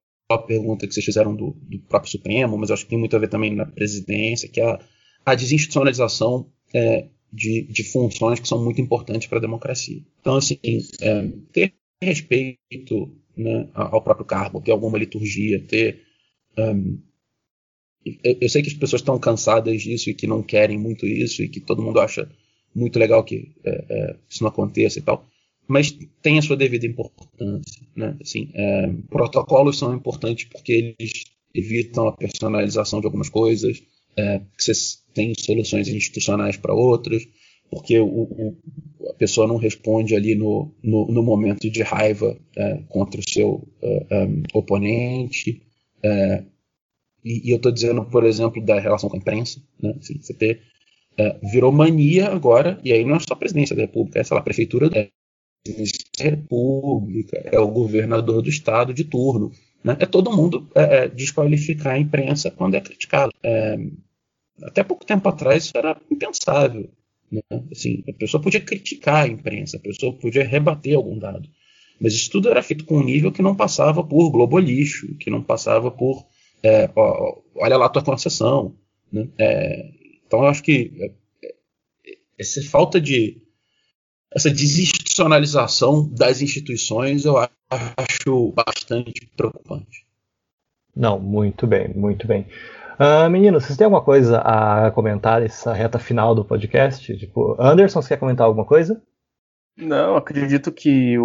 pergunta que vocês fizeram do, do, próprio Supremo, mas acho que tem muito a ver também na presidência, que é a, a desinstitucionalização é, de, de, funções que são muito importantes para a democracia. Então, assim, é, ter respeito né, ao próprio cargo, ter alguma liturgia, ter. Um, eu, eu, sei que as pessoas estão cansadas disso e que não querem muito isso e que todo mundo acha muito legal que é, é, isso não aconteça e tal, mas tem a sua devida importância. Né? Assim, é, protocolos são importantes porque eles evitam a personalização de algumas coisas, é, que você tem soluções institucionais para outras, porque o, o, a pessoa não responde ali no, no, no momento de raiva é, contra o seu é, é, oponente. É, e, e, eu estou dizendo, por exemplo, da relação com a imprensa. Né? Assim, você ter, é, virou mania agora, e aí não é só a presidência da República, é sei lá, a prefeitura da República, é o governador do estado de turno. Né? É todo mundo desqualificar a imprensa quando é criticado. até pouco tempo atrás isso era impensável. Né? Assim, a pessoa podia criticar a imprensa, a pessoa podia rebater algum dado. Mas isso tudo era feito com um nível que não passava por globolixo, que não passava por é, ó, olha lá tua concessão. Né? É, então eu acho que é, é, essa falta de essa desinstitucionalização das instituições eu acho bastante preocupante. Não, muito bem, muito bem. Uh, meninos, vocês têm alguma coisa a comentar nessa reta final do podcast? Tipo, Anderson, você quer comentar alguma coisa? Não, acredito que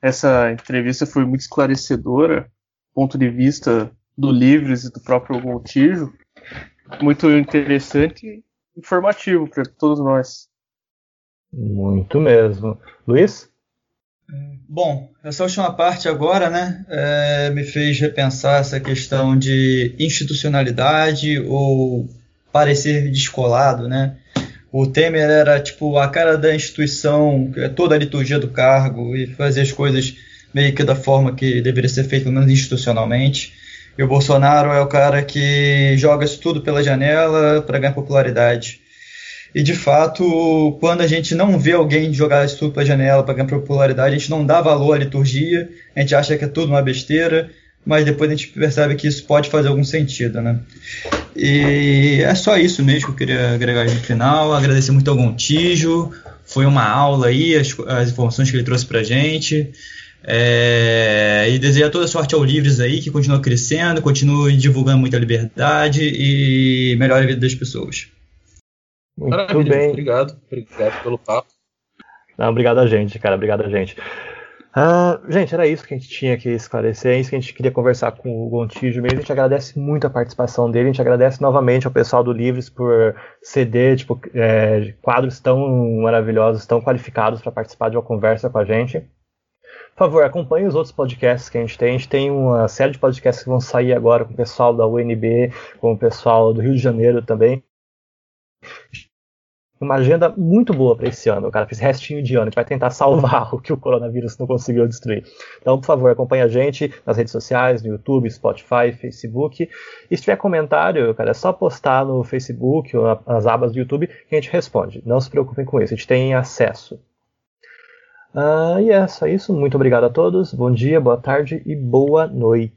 essa entrevista foi muito esclarecedora, ponto de vista do Livres e do próprio Montijo. Muito interessante e informativo para todos nós. Muito mesmo. Luiz? Bom, essa última parte agora, né, é, me fez repensar essa questão de institucionalidade ou parecer descolado, né? O Temer era tipo a cara da instituição, toda a liturgia do cargo e fazer as coisas meio que da forma que deveria ser feito, pelo menos institucionalmente. E o Bolsonaro é o cara que joga isso tudo pela janela para ganhar popularidade. E de fato, quando a gente não vê alguém jogar isso tudo pela janela para ganhar popularidade, a gente não dá valor à liturgia, a gente acha que é tudo uma besteira, mas depois a gente percebe que isso pode fazer algum sentido, né? E é só isso mesmo que eu queria agregar no final. Agradecer muito ao Gontijo, foi uma aula aí, as, as informações que ele trouxe pra gente. É, e desejar toda sorte ao Livres aí, que continua crescendo, continue divulgando muita liberdade e melhore a vida das pessoas. Muito Maravilha, bem. Obrigado, obrigado pelo papo. Não, obrigado a gente, cara, obrigado a gente. Uh, gente, era isso que a gente tinha que esclarecer, é isso que a gente queria conversar com o Gontijo mesmo. A gente agradece muito a participação dele, a gente agradece novamente ao pessoal do Livres por ceder tipo, é, quadros tão maravilhosos, tão qualificados para participar de uma conversa com a gente. Por favor, acompanhe os outros podcasts que a gente tem. A gente tem uma série de podcasts que vão sair agora com o pessoal da UNB, com o pessoal do Rio de Janeiro também. Uma agenda muito boa para esse ano, cara. Fiz restinho de ano. A gente vai tentar salvar o que o coronavírus não conseguiu destruir. Então, por favor, acompanhe a gente nas redes sociais, no YouTube, Spotify, Facebook. E se tiver comentário, cara, é só postar no Facebook ou nas abas do YouTube que a gente responde. Não se preocupem com isso, a gente tem acesso. Uh, e é só isso. Muito obrigado a todos. Bom dia, boa tarde e boa noite.